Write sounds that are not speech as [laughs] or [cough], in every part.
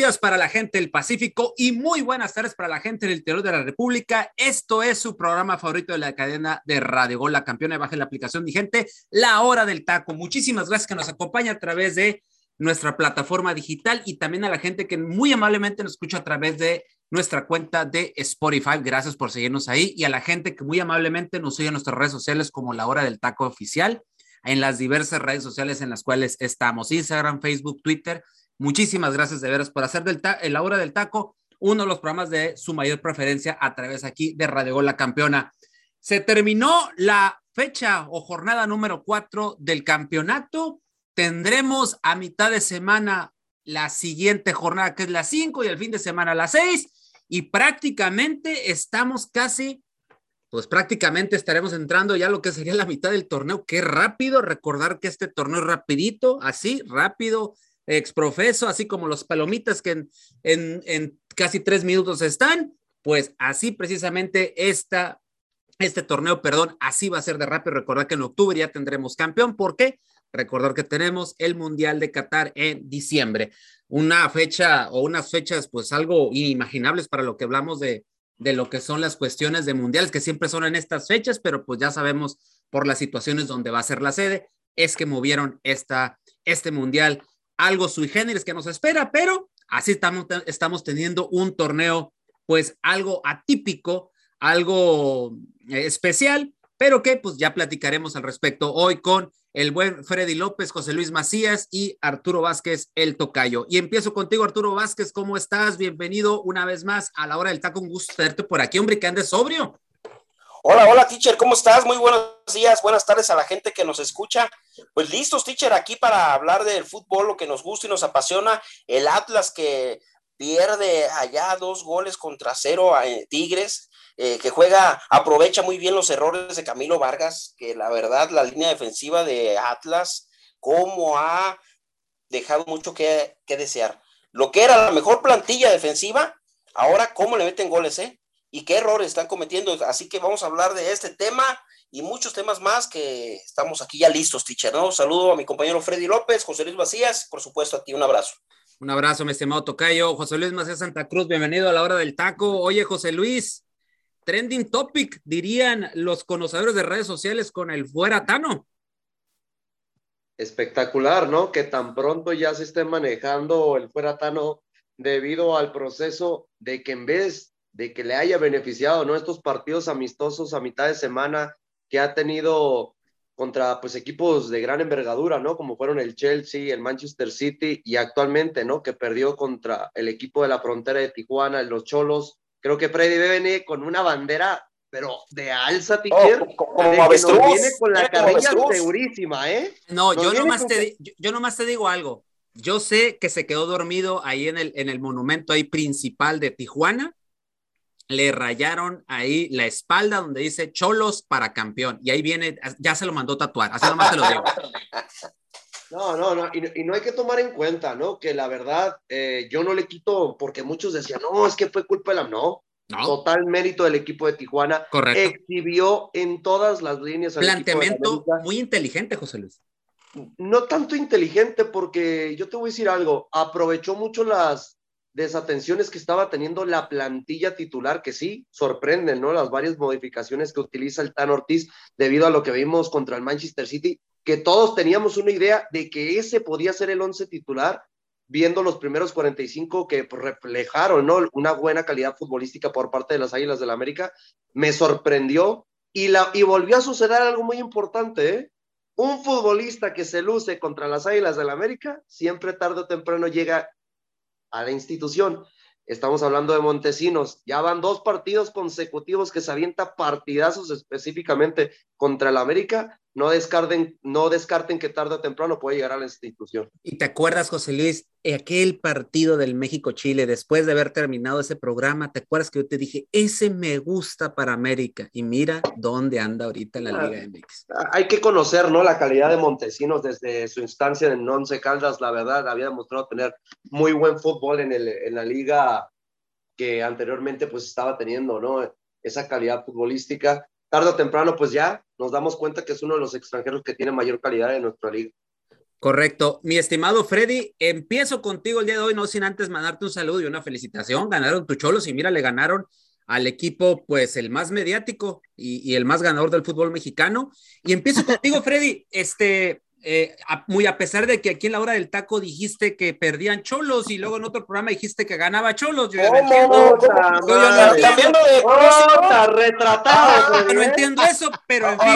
Días para la gente del Pacífico y muy buenas tardes para la gente del interior de la República. Esto es su programa favorito de la cadena de Radio Gol, la campeona. Baje la aplicación, mi gente, La Hora del Taco. Muchísimas gracias que nos acompaña a través de nuestra plataforma digital y también a la gente que muy amablemente nos escucha a través de nuestra cuenta de Spotify. Gracias por seguirnos ahí y a la gente que muy amablemente nos sigue en nuestras redes sociales como La Hora del Taco Oficial en las diversas redes sociales en las cuales estamos, Instagram, Facebook, Twitter Muchísimas gracias de veras por hacer del la hora del taco uno de los programas de su mayor preferencia a través aquí de Radio Gol La Campeona. Se terminó la fecha o jornada número cuatro del campeonato. Tendremos a mitad de semana la siguiente jornada, que es la cinco, y el fin de semana la seis. Y prácticamente estamos casi, pues prácticamente estaremos entrando ya lo que sería la mitad del torneo. Qué rápido recordar que este torneo es rapidito, así, rápido, exprofeso, así como los palomitas que en, casi tres minutos están, pues así precisamente esta, este torneo, perdón, así va a ser de rápido. Recordar que en octubre ya tendremos campeón. ¿Por qué? Recordar que tenemos el Mundial de Qatar en diciembre. Una fecha o unas fechas, pues algo inimaginables para lo que hablamos de, de lo que son las cuestiones de mundiales, que siempre son en estas fechas, pero pues ya sabemos por las situaciones donde va a ser la sede, es que movieron esta, este mundial algo sui generis que nos espera, pero así estamos, estamos teniendo un torneo, pues algo atípico, algo eh, especial, pero que pues ya platicaremos al respecto hoy con el buen Freddy López, José Luis Macías y Arturo Vázquez, el tocayo. Y empiezo contigo, Arturo Vázquez, ¿cómo estás? Bienvenido una vez más a la hora del taco, un gusto tenerte por aquí, hombre, que andes sobrio. Hola, hola, teacher, ¿cómo estás? Muy buenos días, buenas tardes a la gente que nos escucha. Pues listos, teacher, aquí para hablar del fútbol, lo que nos gusta y nos apasiona. El Atlas que pierde allá dos goles contra cero a eh, Tigres, eh, que juega, aprovecha muy bien los errores de Camilo Vargas, que la verdad la línea defensiva de Atlas, como ha dejado mucho que, que desear. Lo que era la mejor plantilla defensiva, ahora cómo le meten goles, ¿eh? Y qué errores están cometiendo. Así que vamos a hablar de este tema y muchos temas más que estamos aquí ya listos, teacher, ¿no? Saludo a mi compañero Freddy López, José Luis Macías, por supuesto a ti, un abrazo. Un abrazo, mi estimado Tocayo. José Luis Macías Santa Cruz, bienvenido a la hora del taco. Oye, José Luis, trending topic, dirían los conocedores de redes sociales con el fuera Tano. Espectacular, ¿no? Que tan pronto ya se esté manejando el fuera Tano debido al proceso de que en vez de que le haya beneficiado, ¿no? Estos partidos amistosos a mitad de semana que ha tenido contra pues equipos de gran envergadura, ¿no? Como fueron el Chelsea, el Manchester City y actualmente, ¿no? Que perdió contra el equipo de la frontera de Tijuana, los Cholos. Creo que Freddy debe venir con una bandera, pero de alza, Tiquier, oh, como viene con la carrilla segurísima, ¿eh? No, yo nomás, te, yo nomás te digo algo. Yo sé que se quedó dormido ahí en el, en el monumento ahí principal de Tijuana le rayaron ahí la espalda donde dice Cholos para campeón. Y ahí viene, ya se lo mandó tatuar, así nomás te lo digo. [laughs] No, no, no, y, no hay que tomar en cuenta, ¿no? Que la verdad, eh, yo no le quito, porque muchos decían, no, es que fue culpa de la, no, no. Total mérito del equipo de Tijuana. Correcto. Exhibió en todas las líneas. Planteamiento muy inteligente, José Luis. No tanto inteligente, porque yo te voy a decir algo, aprovechó mucho las, desatenciones que estaba teniendo la plantilla titular, que sí, sorprenden, ¿no? Las varias modificaciones que utiliza el Tan Ortiz debido a lo que vimos contra el Manchester City, que todos teníamos una idea de que ese podía ser el once titular, viendo los primeros 45 que reflejaron, ¿no? Una buena calidad futbolística por parte de las Águilas del la América, me sorprendió y, la, y volvió a suceder algo muy importante, ¿eh? Un futbolista que se luce contra las Águilas del la América, siempre tarde o temprano llega a la institución. Estamos hablando de Montesinos. Ya van dos partidos consecutivos que se avienta partidazos específicamente contra el América no descarten, no descarten que tarde o temprano puede llegar a la institución. Y te acuerdas, José Luis, aquel partido del México-Chile, después de haber terminado ese programa, ¿te acuerdas que yo te dije, ese me gusta para América? Y mira dónde anda ahorita en la Liga MX. Hay que conocer, ¿no? La calidad de Montesinos desde su instancia en Once Caldas, la verdad, había demostrado tener muy buen fútbol en, el, en la liga que anteriormente pues estaba teniendo, ¿no? Esa calidad futbolística. Tarde o temprano, pues ya nos damos cuenta que es uno de los extranjeros que tiene mayor calidad en nuestra liga. Correcto. Mi estimado Freddy, empiezo contigo el día de hoy, no sin antes mandarte un saludo y una felicitación. Ganaron tu cholos y mira, le ganaron al equipo, pues el más mediático y, y el más ganador del fútbol mexicano. Y empiezo contigo, Freddy. Este, eh, muy a pesar de que aquí en la hora del taco dijiste que perdían cholos y luego en otro programa dijiste que ganaba cholos. Yo, no entiendo. retratado. no entiendo eso, pero en fin.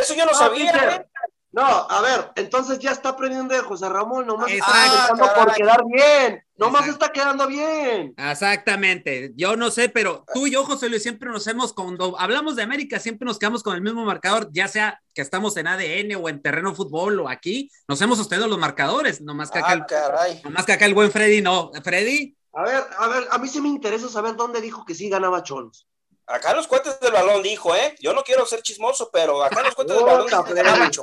eso yo no sabía. No, a ver, entonces ya está aprendiendo de José Ramón, nomás está quedando por quedar bien. Nomás está quedando bien. Exactamente. Yo no sé, pero tú y yo, José Luis, siempre nos hemos, cuando hablamos de América, siempre nos quedamos con el mismo marcador, ya sea que estamos en ADN o en terreno fútbol o aquí, nos hemos sostenido los marcadores, nomás que, acá, ah, nomás que acá el buen Freddy no. Freddy. A ver, a ver, a mí sí me interesa saber dónde dijo que sí ganaba Cholos. Acá los cuentes del balón dijo, ¿eh? Yo no quiero ser chismoso, pero acá los cuentes del balón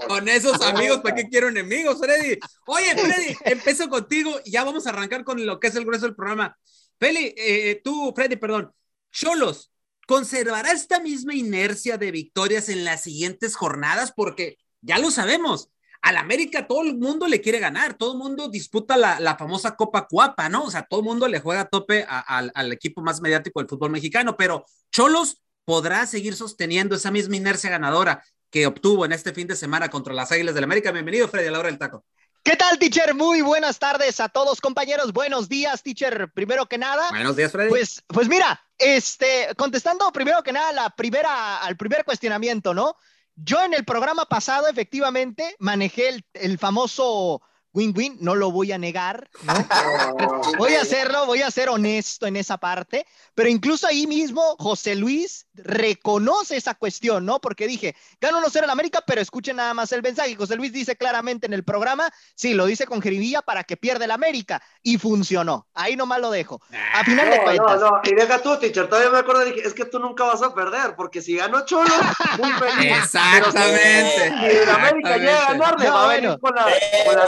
Con esos amigos, ¿para qué quiero enemigos, Freddy? Oye, Freddy, empiezo contigo y ya vamos a arrancar con lo que es el grueso del programa. Feli, eh, tú, Freddy, perdón. Cholos, ¿conservará esta misma inercia de victorias en las siguientes jornadas? Porque ya lo sabemos, al América todo el mundo le quiere ganar, todo el mundo disputa la, famosa Copa Cuapa, ¿no? O sea, todo el mundo le juega a tope al equipo más mediático del fútbol mexicano, pero Cholos podrá seguir sosteniendo esa misma inercia ganadora que obtuvo en este fin de semana contra las Águilas del América. Bienvenido, Freddy, a la hora del taco. ¿Qué tal, teacher? Muy buenas tardes a todos, compañeros. Buenos días, teacher. Primero que nada. Buenos días, Freddy. Pues, pues mira, este, contestando primero que nada la primera, al primer cuestionamiento, ¿no? Yo en el programa pasado, efectivamente, manejé el, el famoso win-win, no lo voy a negar, ¿no? [laughs] voy a hacerlo, voy a ser honesto en esa parte, pero incluso ahí mismo José Luis reconoce esa cuestión, ¿no? Porque dije, gano no ser en América, pero escuchen nada más el mensaje. José Luis dice claramente en el programa, sí, lo dice con jeribilla para que pierda el América, y funcionó. Ahí nomás lo dejo. A final de cuentas. No, no, y deja tú, teacher, todavía me acuerdo, dije, es que tú nunca vas a perder, porque si ganó Cholo, muy feliz. [laughs] Exactamente. si, el América llega a ganarle, va a venir con la, con la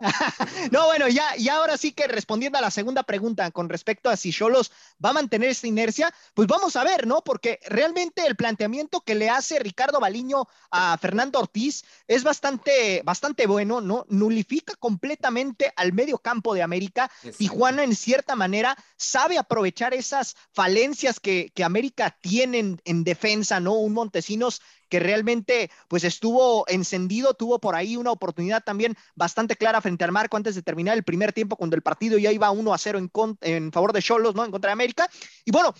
[laughs] no, bueno, ya, y ahora sí que respondiendo a la segunda pregunta con respecto a si Cholos va a mantener esta inercia, pues vamos a ver, ¿no? Porque realmente el planteamiento que le hace Ricardo Baliño a Fernando Ortiz es bastante, bastante bueno, ¿no? Nulifica completamente al medio campo de América. Tijuana, en cierta manera, sabe aprovechar esas falencias que, que América tiene en defensa, ¿no? Un Montesinos que realmente pues estuvo encendido, tuvo por ahí una oportunidad también bastante clara frente al marco antes de terminar el primer tiempo cuando el partido ya iba 1 a 0 en, favor de Cholos, ¿no? En contra de América. Y bueno,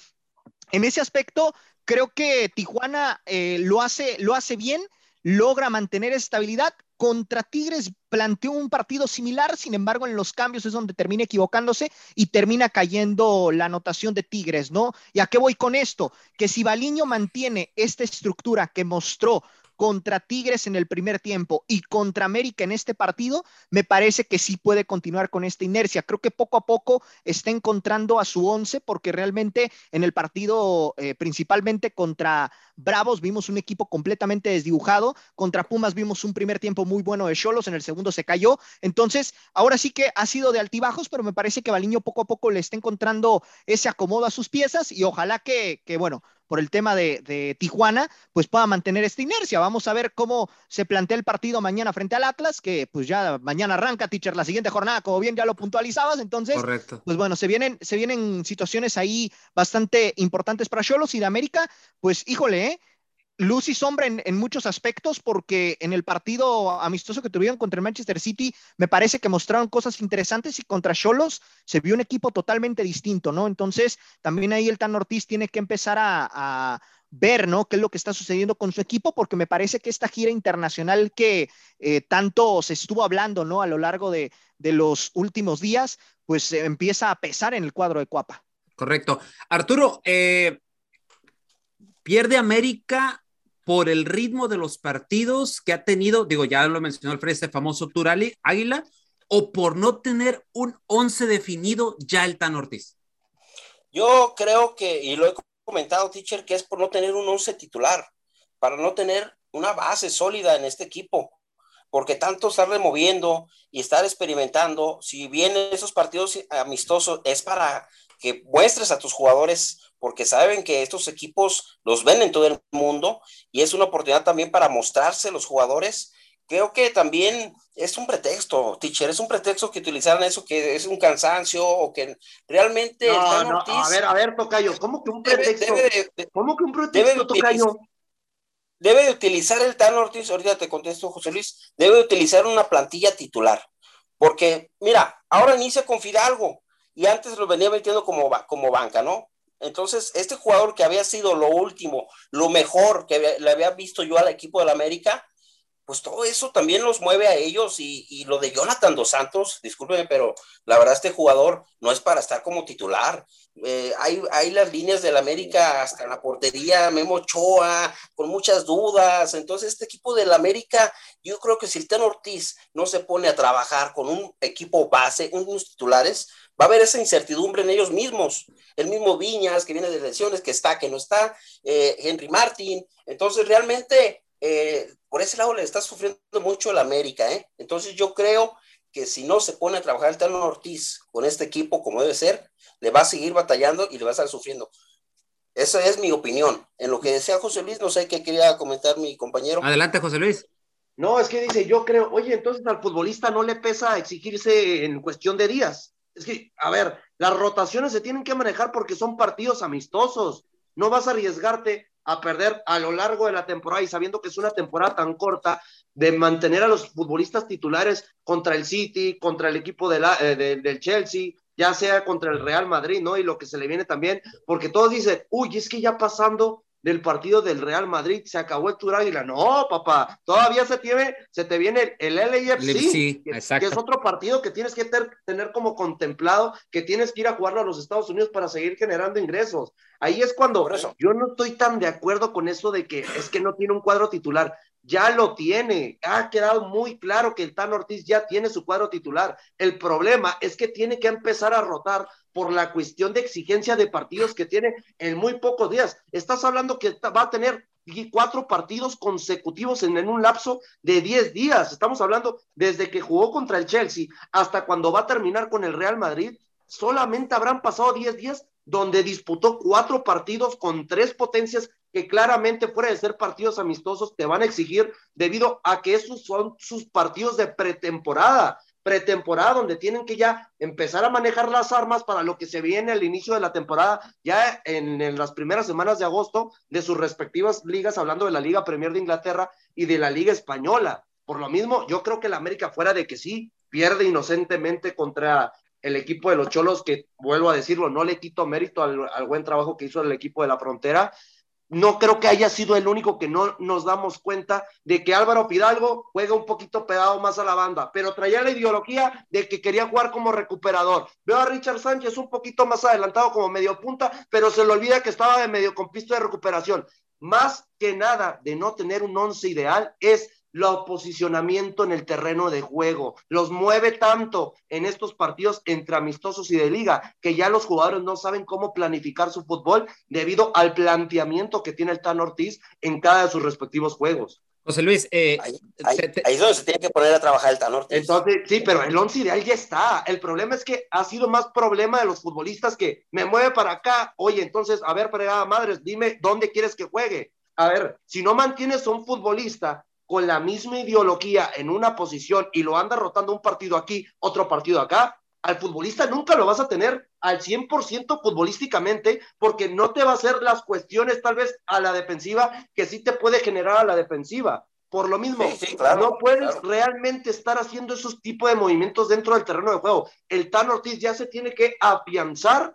en ese aspecto creo que Tijuana eh, lo, hace, lo hace bien, logra mantener estabilidad. Contra Tigres planteó un partido similar, sin embargo, en los cambios es donde termina equivocándose y termina cayendo la anotación de Tigres, ¿no? ¿Y a qué voy con esto? Que si Baliño mantiene esta estructura que mostró contra Tigres en el primer tiempo y contra América en este partido, me parece que sí puede continuar con esta inercia. Creo que poco a poco está encontrando a su once porque realmente en el partido eh, principalmente contra Bravos vimos un equipo completamente desdibujado, contra Pumas vimos un primer tiempo muy bueno de Cholos, en el segundo se cayó. Entonces, ahora sí que ha sido de altibajos, pero me parece que Baliño poco a poco le está encontrando ese acomodo a sus piezas y ojalá que, que bueno, por el tema de, Tijuana, pues pueda mantener esta inercia. Vamos a ver cómo se plantea el partido mañana frente al Atlas, que pues ya mañana arranca, teacher, la siguiente jornada, como bien ya lo puntualizabas. Entonces, pues bueno, se vienen, se vienen situaciones ahí bastante importantes para Cholos y de América, pues híjole, ¿eh? Luz y sombra en, muchos aspectos, porque en el partido amistoso que tuvieron contra el Manchester City, me parece que mostraron cosas interesantes y contra Cholos se vio un equipo totalmente distinto, ¿no? Entonces, también ahí el Tan Ortiz tiene que empezar a, ver, ¿no? ¿Qué es lo que está sucediendo con su equipo? Porque me parece que esta gira internacional que eh, tanto se estuvo hablando, ¿no? A lo largo de, los últimos días, pues empieza a pesar en el cuadro de Cuapa. Correcto. Arturo, eh, pierde América por el ritmo de los partidos que ha tenido, digo, ya lo mencionó Alfred, este famoso Turali Águila, o por no tener un once definido ya el Tan Ortiz? Yo creo que, y lo he comentado, teacher, que es por no tener un once titular, para no tener una base sólida en este equipo, porque tanto estar removiendo y estar experimentando, si bien esos partidos amistosos es para que muestres a tus jugadores, porque saben que estos equipos los ven en todo el mundo y es una oportunidad también para mostrarse los jugadores creo que también es un pretexto, teacher, es un pretexto que utilizaran eso, que es un cansancio o que realmente... No, no, a ver, a ver, Tocayo, ¿cómo que un pretexto? ¿Cómo que un pretexto, Tocayo? Debe de utilizar el Tan Ortiz, ahorita te contesto, José Luis, debe de utilizar una plantilla titular, porque, mira, ahora inicia con Fidalgo, y antes lo venía metiendo como, como banca, ¿no? Entonces, este jugador que había sido lo último, lo mejor que le había visto yo al equipo del América, pues todo eso también los mueve a ellos y, lo de Jonathan Dos Santos, discúlpeme, pero la verdad este jugador no es para estar como titular. Eh, hay, hay, las líneas del América hasta la portería, Memo Ochoa, con muchas dudas. Entonces este equipo del América, yo creo que si el Ten Ortiz no se pone a trabajar con un equipo base, unos titulares, va a haber esa incertidumbre en ellos mismos. El mismo Viñas, que viene de lesiones, que está, que no está, eh, Henry Martin. Entonces realmente eh, por ese lado le está sufriendo mucho el América, ¿eh? Entonces yo creo que si no se pone a trabajar el Tano Ortiz con este equipo como debe ser, le va a seguir batallando y le va a estar sufriendo. Esa es mi opinión. En lo que decía José Luis, no sé qué quería comentar mi compañero. Adelante, José Luis. No, es que dice, yo creo, oye, entonces al futbolista no le pesa exigirse en cuestión de días. Es que, a ver, las rotaciones se tienen que manejar porque son partidos amistosos. No vas a arriesgarte a perder a lo largo de la temporada y sabiendo que es una temporada tan corta, de mantener a los futbolistas titulares contra el City, contra el equipo de la, eh, del Chelsea, ya sea contra el Real Madrid, ¿no? Y lo que se le viene también, porque todos dicen, uy, es que ya pasando del partido del Real Madrid, se acabó el Tour Águila. No, papá, todavía se, tiene, se te viene el, LAFC, que, que, es otro partido que tienes que tener como contemplado, que tienes que ir a jugarlo a los Estados Unidos para seguir generando ingresos. Ahí es cuando yo no estoy tan de acuerdo con eso de que es que no tiene un cuadro titular. Ya lo tiene, ha quedado muy claro que el Tan Ortiz ya tiene su cuadro titular. El problema es que tiene que empezar a rotar por la cuestión de exigencia de partidos que tiene en muy pocos días. Estás hablando que va a tener cuatro partidos consecutivos en, un lapso de diez días. Estamos hablando desde que jugó contra el Chelsea hasta cuando va a terminar con el Real Madrid. Solamente habrán pasado diez días donde disputó cuatro partidos con tres potencias que claramente fuera de ser partidos amistosos te van a exigir debido a que esos son sus partidos de pretemporada pretemporada donde tienen que ya empezar a manejar las armas para lo que se viene al inicio de la temporada, ya en, las primeras semanas de agosto de sus respectivas ligas, hablando de la Liga Premier de Inglaterra y de la Liga Española. Por lo mismo, yo creo que la América fuera de que sí, pierde inocentemente contra el equipo de los Cholos, que vuelvo a decirlo, no le quito mérito al, buen trabajo que hizo el equipo de la frontera, no creo que haya sido el único que no nos damos cuenta de que Álvaro Fidalgo juega un poquito pegado más a la banda, pero traía la ideología de que quería jugar como recuperador. Veo a Richard Sánchez un poquito más adelantado como medio punta, pero se le olvida que estaba de medio pista de recuperación. Más que nada de no tener un once ideal es el posicionamiento en el terreno de juego. Los mueve tanto en estos partidos entre amistosos y de liga que ya los jugadores no saben cómo planificar su fútbol debido al planteamiento que tiene el Tan Ortiz en cada de sus respectivos juegos. José Luis, eh, ahí, es donde se tiene que poner a trabajar el Tan Ortiz. Entonces, sí, pero el once ideal ya está. El problema es que ha sido más problema de los futbolistas que me mueve para acá. Oye, entonces, a ver, fregada madres, dime dónde quieres que juegue. A ver, si no mantienes a un futbolista con la misma ideología en una posición y lo anda rotando un partido aquí, otro partido acá, al futbolista nunca lo vas a tener al 100% futbolísticamente porque no te va a hacer las cuestiones tal vez a la defensiva que sí te puede generar a la defensiva. Por lo mismo, no puedes realmente estar haciendo esos tipos de movimientos dentro del terreno de juego. El Tan Ortiz ya se tiene que afianzar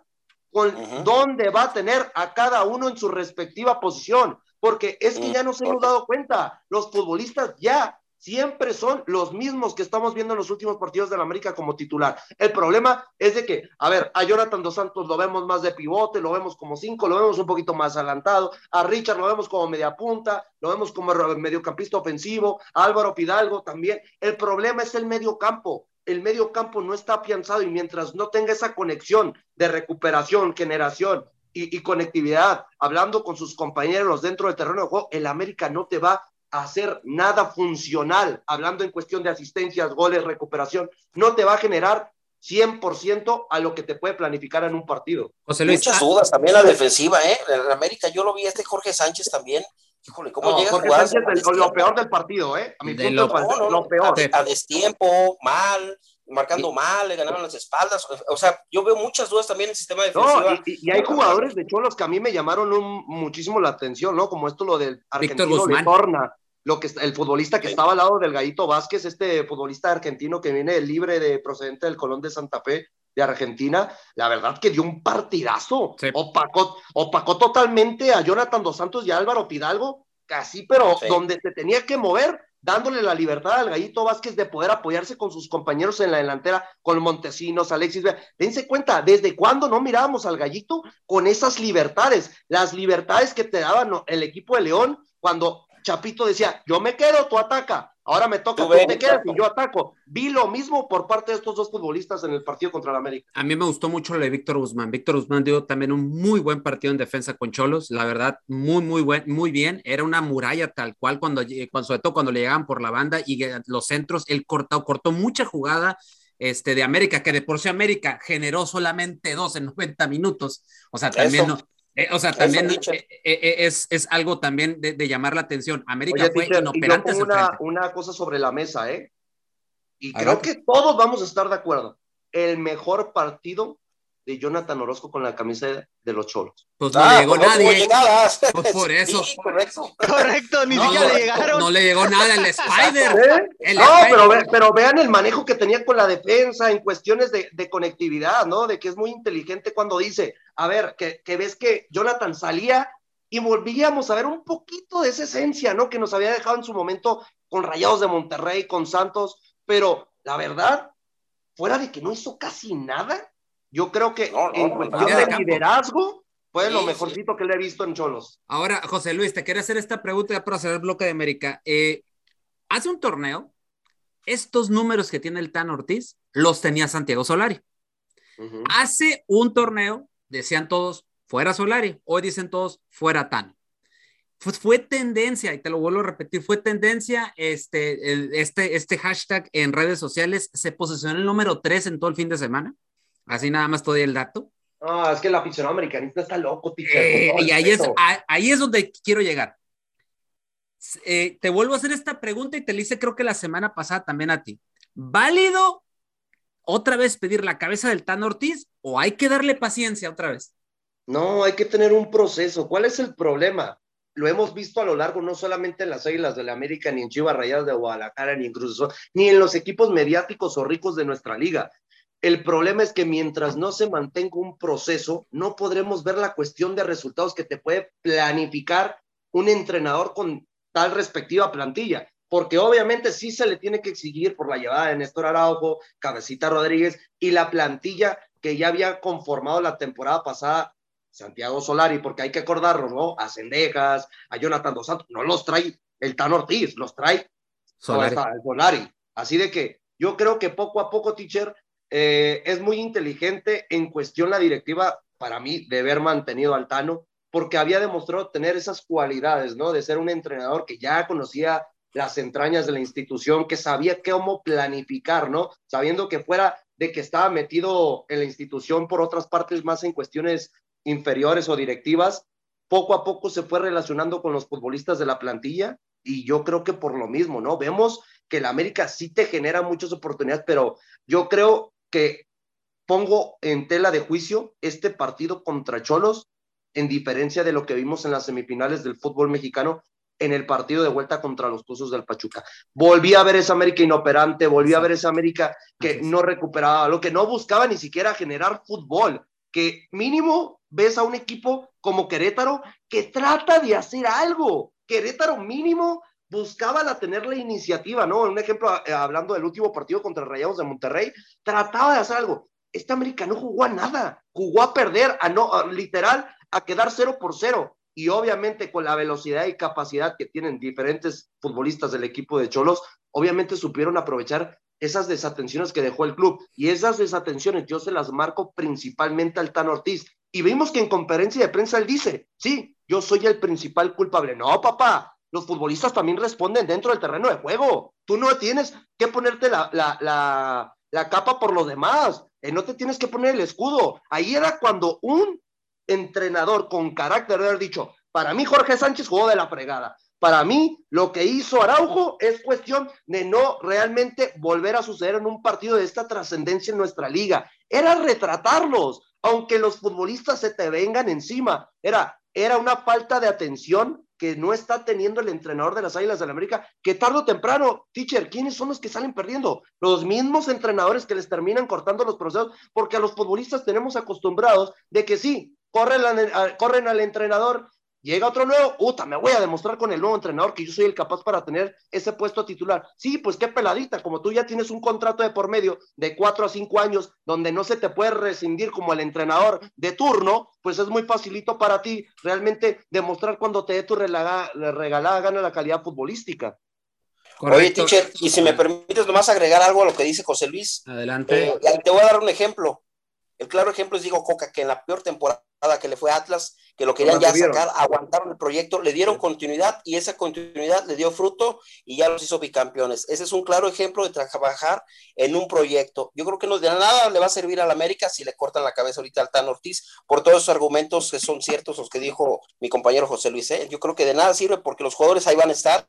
con dónde va a tener a cada uno en su respectiva posición porque es que ya nos hemos dado cuenta, los futbolistas ya siempre son los mismos que estamos viendo en los últimos partidos de la América como titular. El problema es de que, a ver, a Jonathan Dos Santos lo vemos más de pivote, lo vemos como cinco, lo vemos un poquito más adelantado, a Richard lo vemos como media punta, lo vemos como mediocampista ofensivo, a Álvaro Pidalgo también. El problema es el medio campo. El medio campo no está afianzado y mientras no tenga esa conexión de recuperación, generación, y, y, conectividad, hablando con sus compañeros dentro del terreno de juego, el América no te va hacer nada funcional, hablando en cuestión de asistencias, goles, recuperación, no te va a generar 100% a lo que te puede planificar en un partido. José Luis, Muchas ah, dudas, también la defensiva, ¿eh? En América yo lo vi este Jorge Sánchez también. Híjole, ¿cómo llega Jorge a jugar? Sánchez, lo peor del partido, ¿eh? A mi punto lo, no, lo peor. A, destiempo, mal, marcando mal, le ganaron las espaldas. O sea, yo veo muchas dudas también en el sistema defensivo. No, y, hay jugadores de Cholos que a mí me llamaron muchísimo la atención, ¿no? Como esto lo del argentino de Torna lo que el futbolista que estaba al lado del Gallito Vázquez, este futbolista argentino que viene libre de procedente del Colón de Santa Fe de Argentina, la verdad que dio un partidazo. Opacó, opacó totalmente a Jonathan Dos Santos y a Álvaro Pidalgo, casi, pero donde se tenía que mover, dándole la libertad al Gallito Vázquez de poder apoyarse con sus compañeros en la delantera, con Montesinos, Alexis. Dense cuenta, ¿desde cuándo no mirábamos al Gallito con esas libertades? Las libertades que te daban el equipo de León cuando Chapito decía, yo me quedo, tú ataca. Ahora me toca, tú, te quedas y yo ataco. Vi lo mismo por parte de estos dos futbolistas en el partido contra el América. A mí me gustó mucho lo de Víctor Guzmán. Víctor Guzmán dio también un muy buen partido en defensa con Cholos. La verdad, muy, muy buen, muy bien. Era una muralla tal cual cuando, cuando sobre todo cuando le llegaban por la banda y los centros, él cortó, cortó mucha jugada este, de América, que de por sí América generó solamente dos en 90 minutos. O sea, también no, eh, o sea, también eh, eh, es, es, algo también de, de, llamar la atención. América fue inoperante. Y una, una, cosa sobre la mesa, ¿eh? Y creo que todos vamos a estar de acuerdo. El mejor partido de Jonathan Orozco con la camisa de los cholos. Pues no le llegó nadie. Pues por [laughs] eso. correcto. correcto, ni siquiera le llegaron. No le llegó nada el Spider. ¿Eh? no, Pero, pero vean el manejo que tenía con la defensa en cuestiones de, de, conectividad, ¿no? De que es muy inteligente cuando dice, a ver, que, que ves que Jonathan salía y volvíamos a ver un poquito de esa esencia, ¿no? Que nos había dejado en su momento con Rayados de Monterrey, con Santos, pero la verdad, fuera de que no hizo casi nada, yo creo que en cuestión de liderazgo fue lo mejorcito que le he visto en Cholos. Ahora, José Luis, te quiero hacer esta pregunta ya para hacer el bloque de América. Eh, hace un torneo, estos números que tiene el Tan Ortiz los tenía Santiago Solari. Hace un torneo, decían todos, fuera Solari. Hoy dicen todos, fuera Tan. Fue, tendencia, y te lo vuelvo a repetir, fue tendencia este, este, este hashtag en redes sociales. Se posicionó el número 3 en todo el fin de semana. Así nada más todo el dato. Ah, es que el aficionado americanista está loco, tío. Eh, y ahí es, ahí es donde quiero llegar. Eh, te vuelvo a hacer esta pregunta y te la hice creo que la semana pasada también a ti. ¿Válido otra vez pedir la cabeza del Tan Ortiz o hay que darle paciencia otra vez? No, hay que tener un proceso. ¿Cuál es el problema? Lo hemos visto a lo largo, no solamente en las Águilas de la América, ni en Chivas Rayadas de Guadalajara, ni en Cruz ni en los equipos mediáticos o ricos de nuestra liga. El problema es que mientras no se mantenga un proceso, no podremos ver la cuestión de resultados que te puede planificar un entrenador con tal respectiva plantilla. Porque obviamente sí se le tiene que exigir por la llevada de Néstor Araujo, Cabecita Rodríguez y la plantilla que ya había conformado la temporada pasada Santiago Solari, porque hay que acordarlo, ¿no? A Cendejas, a Jonathan Dos Santos, no los trae el Tan Ortiz, los trae Solari. Solari. Así de que yo creo que poco a poco, teacher, eh, es muy inteligente en cuestión la directiva, para mí, de haber mantenido al Tano, porque había demostrado tener esas cualidades, ¿no? De ser un entrenador que ya conocía las entrañas de la institución, que sabía cómo planificar, ¿no? Sabiendo que fuera de que estaba metido en la institución por otras partes más en cuestiones inferiores o directivas, poco a poco se fue relacionando con los futbolistas de la plantilla y yo creo que por lo mismo, ¿no? Vemos que el América sí te genera muchas oportunidades, pero yo creo que pongo en tela de juicio este partido contra Cholos, en diferencia de lo que vimos en las semifinales del fútbol mexicano en el partido de vuelta contra los Tuzos del Pachuca. Volví a ver esa América inoperante, volví a ver esa América que no recuperaba, lo que no buscaba ni siquiera generar fútbol, que mínimo ves a un equipo como Querétaro que trata de hacer algo. Querétaro mínimo buscaba la, tener la iniciativa, ¿no? Un ejemplo, eh, hablando del último partido contra Rayados de Monterrey, trataba de hacer algo. Este América no jugó a nada, jugó a perder, a no, literal, a quedar cero por cero. Y obviamente con la velocidad y capacidad que tienen diferentes futbolistas del equipo de Cholos, obviamente supieron aprovechar esas desatenciones que dejó el club. Y esas desatenciones yo se las marco principalmente al Tan Ortiz. Y vimos que en conferencia de prensa él dice, sí, yo soy el principal culpable. No, papá, los futbolistas también responden dentro del terreno de juego. Tú no tienes que ponerte la, la, la, capa por los demás. Eh, no te tienes que poner el escudo. Ahí era cuando un entrenador con carácter de haber dicho, para mí Jorge Sánchez jugó de la fregada. Para mí, lo que hizo Araujo es cuestión de no realmente volver a suceder en un partido de esta trascendencia en nuestra liga. Era retratarlos, aunque los futbolistas se te vengan encima. Era, era una falta de atención que no está teniendo el entrenador de las Águilas de la América, que tarde o temprano, teacher, ¿quiénes son los que salen perdiendo? Los mismos entrenadores que les terminan cortando los procesos, porque a los futbolistas tenemos acostumbrados de que sí, corren, corren al entrenador, Llega otro nuevo, puta, me voy a demostrar con el nuevo entrenador que yo soy el capaz para tener ese puesto titular. Sí, pues qué peladita, como tú ya tienes un contrato de por medio de cuatro a cinco años donde no se te puede rescindir como el entrenador de turno, pues es muy facilito para ti realmente demostrar cuando te dé tu regalada, regalada gana la calidad futbolística. Oye, teacher, y si me permites nomás agregar algo a lo que dice José Luis. Adelante. Eh, te voy a dar un ejemplo. El claro ejemplo es Diego Coca, que en la peor temporada que le fue a Atlas, que lo querían ya sacar, aguantaron el proyecto, le dieron continuidad y esa continuidad le dio fruto y ya los hizo bicampeones. Ese es un claro ejemplo de trabajar en un proyecto. Yo creo que no de nada le va a servir a la América si le cortan la cabeza ahorita al Tan Ortiz por todos esos argumentos que son ciertos, los que dijo mi compañero José Luis. ¿eh? Yo creo que de nada sirve porque los jugadores ahí van a estar,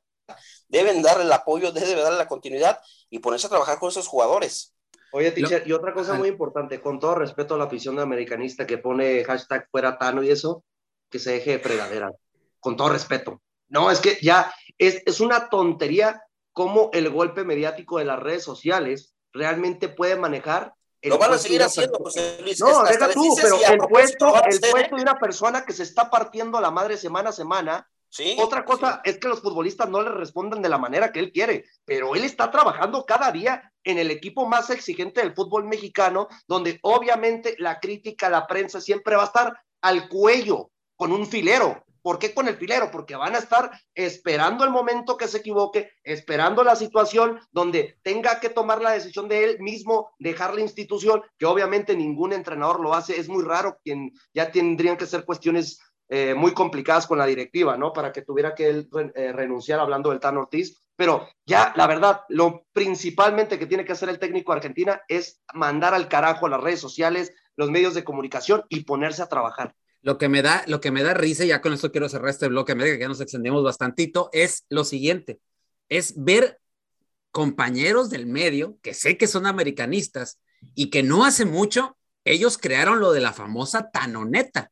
deben darle el apoyo, deben darle la continuidad y ponerse a trabajar con esos jugadores. Oye, teacher, y otra cosa muy importante, con todo respeto a la afición de americanista que pone hashtag fuera Tano y eso, que se deje de fregadera. Con todo respeto. No, es que ya es, es una tontería cómo el golpe mediático de las redes sociales realmente puede manejar. El Lo van a seguir haciendo, José Luis. No, deja tú, pero el puesto, el puesto de una persona que se está partiendo la madre semana a semana otra cosa es que los futbolistas no le responden de la manera que él quiere, pero él está trabajando cada día en el equipo más exigente del fútbol mexicano, donde obviamente la crítica, la prensa siempre va a estar al cuello con un filero. ¿Por qué con el filero? Porque van a estar esperando el momento que se equivoque, esperando la situación donde tenga que tomar la decisión de él mismo, dejar la institución, que obviamente ningún entrenador lo hace. Es muy raro, quien ya tendrían que ser cuestiones eh, muy complicadas con la directiva, ¿no? Para que tuviera que él eh, renunciar hablando del Tan Ortiz. Pero ya, la verdad, lo principalmente que tiene que hacer el técnico de Argentina es mandar al carajo a las redes sociales, los medios de comunicación y ponerse a trabajar. Lo que me da, lo que me da risa, y ya con esto quiero cerrar este bloque, que ya nos extendimos bastantito, es lo siguiente, es ver compañeros del medio, que sé que son americanistas, y que no hace mucho ellos crearon lo de la famosa tanoneta.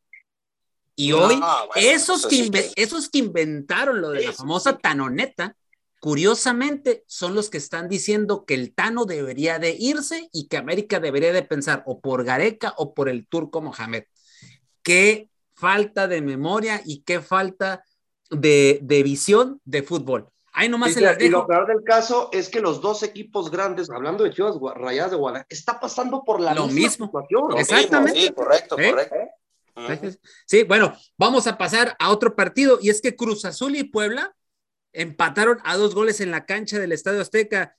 Y hoy, esos, que esos que inventaron lo de la famosa tanoneta, curiosamente, son los que están diciendo que el Tano debería de irse y que América debería de pensar o por Gareca o por el turco Mohamed. Qué falta de memoria y qué falta de, visión de fútbol. Ahí nomás y, y lo peor del caso es que los dos equipos grandes, hablando de Chivas Rayadas de Guadalajara, está pasando por la lo misma mismo. situación. Exactamente. Sí, correcto, ¿Eh? correcto. Sí, bueno, vamos a pasar a otro partido y es que Cruz Azul y Puebla empataron a dos goles en la cancha del Estadio Azteca.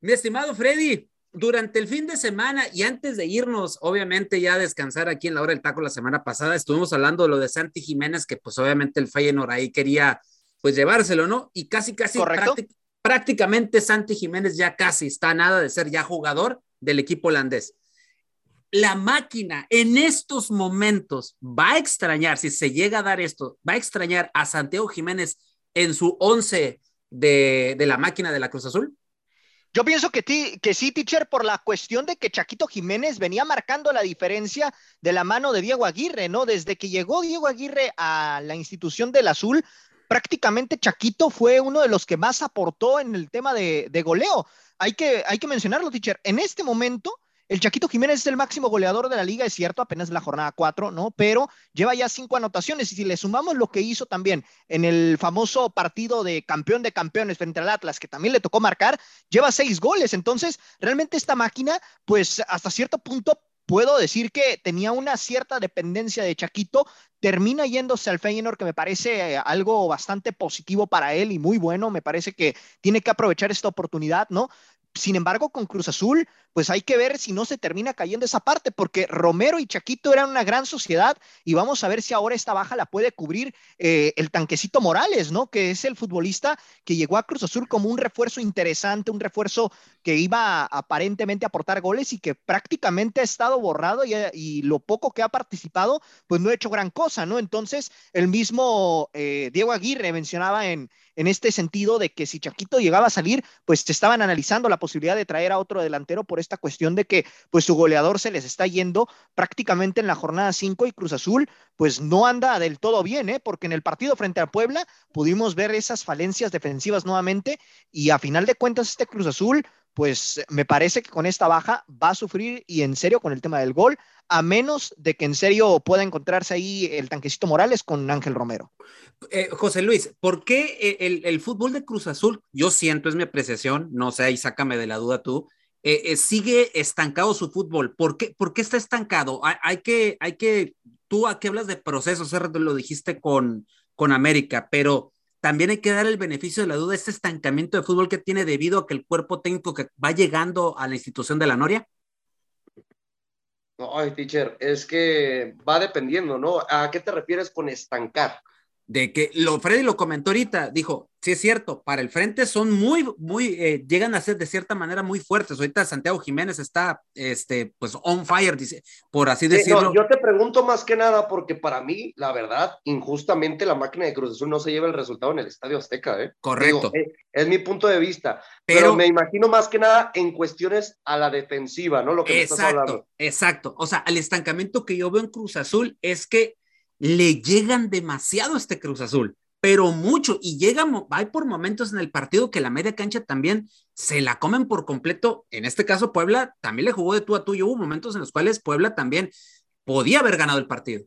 Mi estimado Freddy, durante el fin de semana y antes de irnos, obviamente ya a descansar aquí en la hora del taco la semana pasada, estuvimos hablando de lo de Santi Jiménez, que pues obviamente el Feyenoord ahí quería pues llevárselo, ¿no? Y casi, casi prácticamente Santi Jiménez ya casi está nada de ser ya jugador del equipo holandés la máquina en estos momentos va a extrañar, si se llega a dar esto, va a extrañar a Santiago Jiménez en su once de, la máquina de la Cruz Azul? Yo pienso que, que sí, teacher, por la cuestión de que Chaquito Jiménez venía marcando la diferencia de la mano de Diego Aguirre, ¿no? Desde que llegó Diego Aguirre a la institución del Azul, prácticamente Chaquito fue uno de los que más aportó en el tema de, goleo. Hay que, hay que mencionarlo, teacher. En este momento, el Chaquito Jiménez es el máximo goleador de la liga, es cierto, apenas la jornada 4, ¿no? Pero lleva ya cinco anotaciones y si le sumamos lo que hizo también en el famoso partido de campeón de campeones frente al Atlas, que también le tocó marcar, lleva seis goles. Entonces, realmente esta máquina, pues hasta cierto punto puedo decir que tenía una cierta dependencia de Chaquito, termina yéndose al Feyenoord, que me parece eh, algo bastante positivo para él y muy bueno, me parece que tiene que aprovechar esta oportunidad, ¿no? Sin embargo, con Cruz Azul, pues hay que ver si no se termina cayendo esa parte, porque Romero y Chaquito eran una gran sociedad y vamos a ver si ahora esta baja la puede cubrir eh, el tanquecito Morales, ¿no? Que es el futbolista que llegó a Cruz Azul como un refuerzo interesante, un refuerzo que iba aparentemente a aportar goles y que prácticamente ha estado borrado y, lo poco que ha participado, pues no ha hecho gran cosa, ¿no? Entonces, el mismo eh, Diego Aguirre mencionaba en, en este sentido de que si Chaquito llegaba a salir, pues estaban analizando la posibilidad de traer a otro delantero por esta cuestión de que pues su goleador se les está yendo prácticamente en la jornada 5 y Cruz Azul pues no anda del todo bien, ¿eh? porque en el partido frente a Puebla pudimos ver esas falencias defensivas nuevamente y a final de cuentas este Cruz Azul pues me parece que con esta baja va a sufrir y en serio con el tema del gol, a menos de que en serio pueda encontrarse ahí el tanquecito Morales con Ángel Romero. Eh, José Luis, ¿por qué el, fútbol de Cruz Azul, yo siento, es mi apreciación, no sé, y sácame de la duda tú, eh, eh, sigue estancado su fútbol? ¿Por qué, por qué está estancado? Hay, que, hay que, tú aquí hablas de procesos, lo dijiste con, con América, pero también hay que dar el beneficio de la duda, este estancamiento de fútbol que tiene debido a que el cuerpo técnico que va llegando a la institución de la Noria. No, teacher, es que va dependiendo, ¿no? ¿A qué te refieres con estancar? De que lo Freddy lo comentó ahorita, dijo, sí es cierto, para el frente son muy, muy, eh, llegan a ser de cierta manera muy fuertes. Ahorita Santiago Jiménez está, este, pues on fire, dice, por así decirlo. yo te pregunto más que nada porque para mí, la verdad, injustamente la máquina de Cruz Azul no se lleva el resultado en el Estadio Azteca, ¿eh? Correcto. Eh, es, mi punto de vista. Pero, me imagino más que nada en cuestiones a la defensiva, ¿no? Lo que exacto, me estás hablando. Exacto. O sea, el estancamiento que yo veo en Cruz Azul es que le llegan demasiado a este Cruz Azul, pero mucho, y llega, hay por momentos en el partido que la media cancha también se la comen por completo, en este caso Puebla también le jugó de tú a tú, y hubo momentos en los cuales Puebla también podía haber ganado el partido.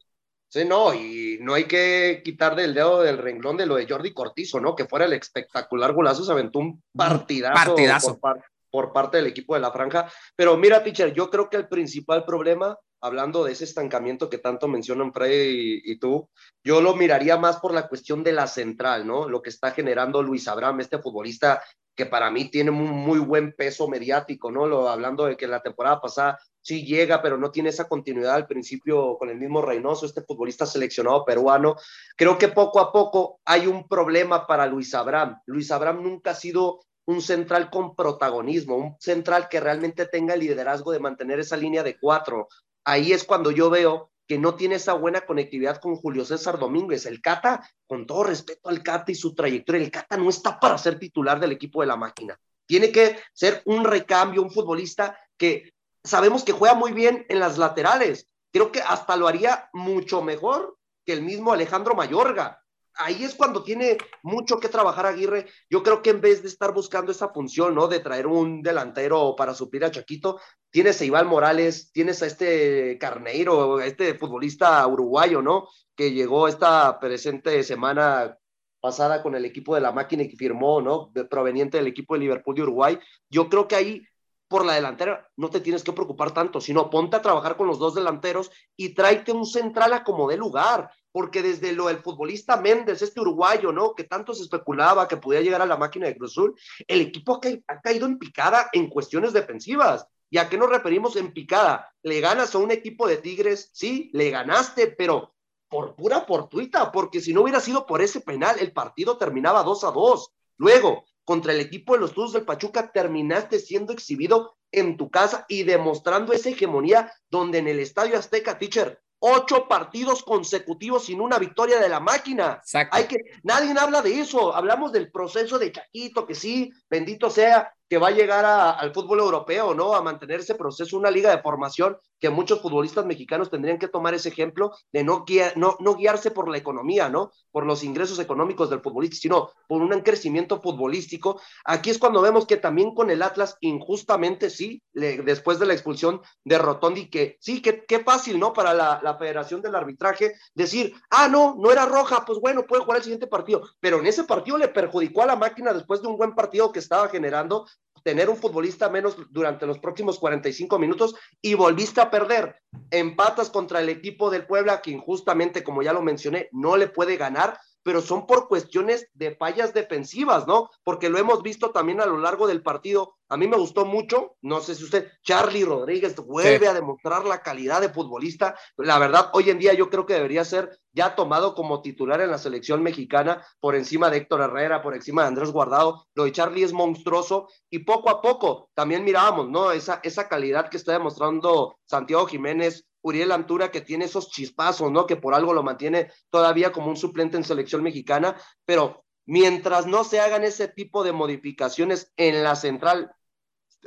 Sí, no, y no hay que quitar del dedo del renglón de lo de Jordi Cortizo, ¿no? Que fuera el espectacular golazo, se aventó un partidazo, partidazo. Por, por, parte del equipo de la franja. Pero mira, teacher, yo creo que el principal problema hablando de ese estancamiento que tanto mencionan Freddy y, tú, yo lo miraría más por la cuestión de la central, ¿no? Lo que está generando Luis Abraham, este futbolista que para mí tiene un muy buen peso mediático, ¿no? Lo, hablando de que la temporada pasada sí llega, pero no tiene esa continuidad al principio con el mismo Reynoso, este futbolista seleccionado peruano. Creo que poco a poco hay un problema para Luis Abraham. Luis Abraham nunca ha sido un central con protagonismo, un central que realmente tenga el liderazgo de mantener esa línea de cuatro, ahí es cuando yo veo que no tiene esa buena conectividad con Julio César Domínguez. El Cata, con todo respeto al Cata y su trayectoria, el Cata no está para ser titular del equipo de la máquina. Tiene que ser un recambio, un futbolista que sabemos que juega muy bien en las laterales. Creo que hasta lo haría mucho mejor que el mismo Alejandro Mayorga ahí es cuando tiene mucho que trabajar Aguirre. Yo creo que en vez de estar buscando esa función, ¿no? De traer un delantero para suplir a Chaquito, tienes a Iván Morales, tienes a este Carneiro, este futbolista uruguayo, ¿no? Que llegó esta presente semana pasada con el equipo de la máquina y que firmó, ¿no? proveniente del equipo de Liverpool de Uruguay. Yo creo que ahí por la delantera no te tienes que preocupar tanto, sino ponte a trabajar con los dos delanteros y tráete un central a como de lugar porque desde lo del futbolista Méndez, este uruguayo, ¿no? Que tanto se especulaba que podía llegar a la máquina de Cruz Azul, el equipo ha caído en picada en cuestiones defensivas. ¿Y a qué nos referimos en picada? Le ganas a un equipo de Tigres, sí, le ganaste, pero por pura fortuita, porque si no hubiera sido por ese penal, el partido terminaba 2 a 2. Luego, contra el equipo de los Tuzos del Pachuca, terminaste siendo exhibido en tu casa y demostrando esa hegemonía donde en el Estadio Azteca, teacher, ocho partidos consecutivos sin una victoria de la máquina. Hay que, nadie habla de eso. Hablamos del proceso de Chaquito, que sí, bendito sea, que va a llegar al fútbol europeo, ¿no? A mantener ese proceso, una liga de formación que muchos futbolistas mexicanos tendrían que tomar ese ejemplo de no, no, no guiarse por la economía, ¿no? Por los ingresos económicos del futbolista, sino por un crecimiento futbolístico. Aquí es cuando vemos que también con el Atlas, injustamente, sí, después de la expulsión de Rotondi, que sí, qué fácil, ¿no? Para la Federación del Arbitraje decir, ah, no, no era roja, pues bueno, puede jugar el siguiente partido. Pero en ese partido le perjudicó a la máquina después de un buen partido que estaba generando tener un futbolista menos durante los próximos 45 minutos y volviste a perder. Empatas contra el equipo del Puebla que injustamente, como ya lo mencioné, no le puede ganar pero son por cuestiones de fallas defensivas, ¿no? Porque lo hemos visto también a lo largo del partido. A mí me gustó mucho, no sé si usted, Charlie Rodríguez vuelve a demostrar la calidad de futbolista. La verdad, hoy en día yo creo que debería ser ya tomado como titular en la selección mexicana por encima de Héctor Herrera, por encima de Andrés Guardado. Lo de Charlie es monstruoso y poco a poco también mirábamos, ¿no? Esa, esa calidad que está demostrando Santiago Jiménez, Uriel Antura que tiene esos chispazos, ¿no? Que por algo lo mantiene todavía como un suplente en selección mexicana, pero mientras no se hagan ese tipo de modificaciones en la central,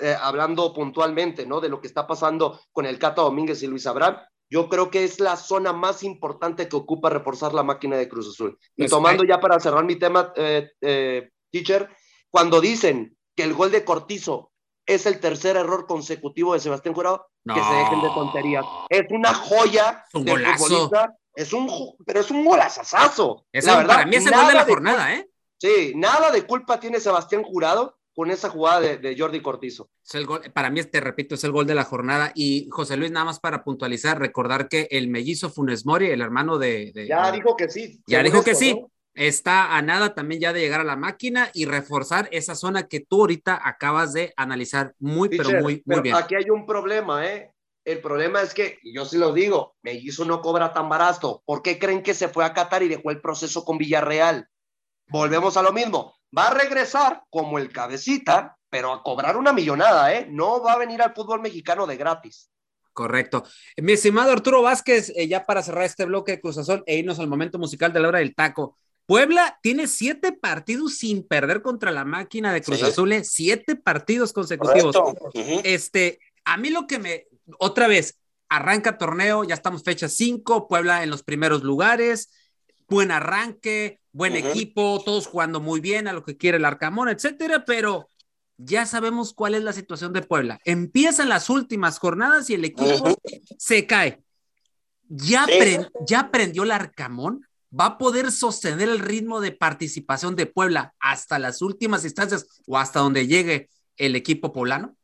eh, hablando puntualmente, ¿no? De lo que está pasando con el Cata Domínguez y Luis Abraham, yo creo que es la zona más importante que ocupa reforzar la máquina de Cruz Azul. Y tomando ya para cerrar mi tema, eh, eh, teacher, cuando dicen que el gol de Cortizo es el tercer error consecutivo de Sebastián Jurado, que se dejen de tonterías. Es una joya un de futbolista. Es un, pero es un golazazazo. la verdad, para mí es el gol de la jornada, ¿eh? Sí, nada de culpa tiene Sebastián Jurado con esa jugada de, Jordi Cortizo. Es el gol, para mí, te repito, es el gol de la jornada. Y José Luis, nada más para puntualizar, recordar que el mellizo Funes Mori, el hermano de. ya dijo que sí. Ya dijo que sí está a nada también ya de llegar a la máquina y reforzar esa zona que tú ahorita acabas de analizar muy, pero muy, muy bien. Aquí hay un problema, ¿eh? El problema es que, yo sí lo digo, Mellizo no cobra tan barato. ¿Por qué creen que se fue a Qatar y dejó el proceso con Villarreal? Volvemos a lo mismo. Va a regresar como el cabecita, pero a cobrar una millonada, ¿eh? No va a venir al fútbol mexicano de gratis. Correcto. Mi estimado Arturo Vázquez, eh, ya para cerrar este bloque de Cruz Azul e irnos al momento musical de la hora del taco. Puebla tiene siete partidos sin perder contra la máquina de Cruz Azul, ¿eh? siete partidos consecutivos. Este, a mí lo que me, otra vez, arranca torneo, ya estamos fecha cinco, Puebla en los primeros lugares, buen arranque, buen equipo, todos jugando muy bien a lo que quiere el Arcamón, etcétera, pero ya sabemos cuál es la situación de Puebla. Empiezan las últimas jornadas y el equipo se cae. ¿Ya, ¿Ya aprendió el Arcamón? Va a poder sostener el ritmo de participación de Puebla hasta las últimas instancias o hasta donde llegue el equipo poblano?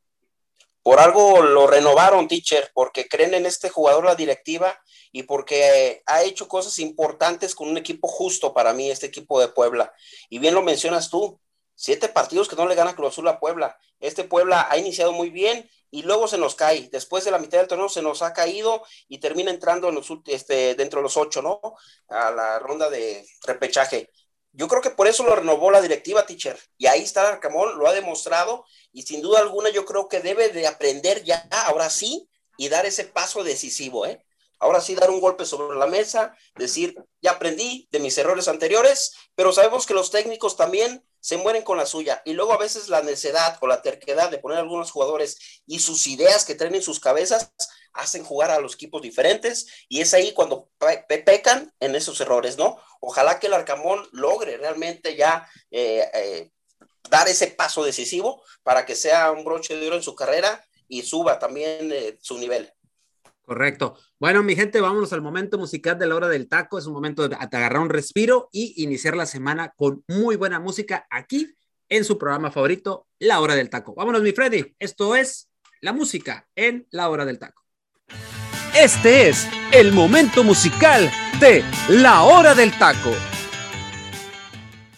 Por algo lo renovaron, teacher, porque creen en este jugador la directiva y porque ha hecho cosas importantes con un equipo justo para mí, este equipo de Puebla. Y bien lo mencionas tú, siete partidos que no le gana Cruz Azul a Puebla. Este Puebla ha iniciado muy bien y luego se nos cae. Después de la mitad del torneo se nos ha caído y termina entrando en los, este, dentro de los ocho, ¿no? A la ronda de repechaje. Yo creo que por eso lo renovó la directiva, teacher. Y ahí está Arcamón, lo ha demostrado y sin duda alguna yo creo que debe de aprender ya, ahora sí, y dar ese paso decisivo, ¿eh? Ahora sí, dar un golpe sobre la mesa, decir, ya aprendí de mis errores anteriores, pero sabemos que los técnicos también se mueren con la suya. Y luego a veces la necedad o la terquedad de poner algunos jugadores y sus ideas que traen en sus cabezas hacen jugar a los equipos diferentes y es ahí cuando pecan en esos errores, ¿no? Ojalá que el Arcamón logre realmente ya eh, eh, dar ese paso decisivo para que sea un broche de oro en su carrera y suba también eh, su nivel. Correcto. Bueno, mi gente, vámonos al momento musical de la hora del taco. Es un momento de agarrar un respiro y iniciar la semana con muy buena música aquí en su programa favorito, La Hora del Taco. Vámonos, mi Freddy. Esto es la música en La Hora del Taco. Este es el momento musical de La Hora del Taco.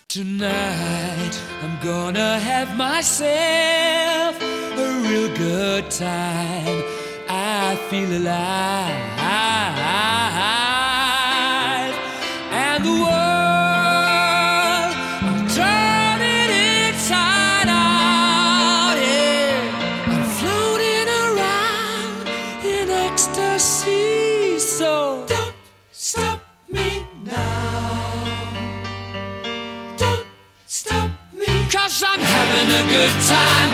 Tonight I'm gonna have myself a real good time. I feel alive. And the world, I'm turning inside out. Yeah. I'm floating around in ecstasy. So don't stop me now. Don't stop me. Cause I'm having a good time.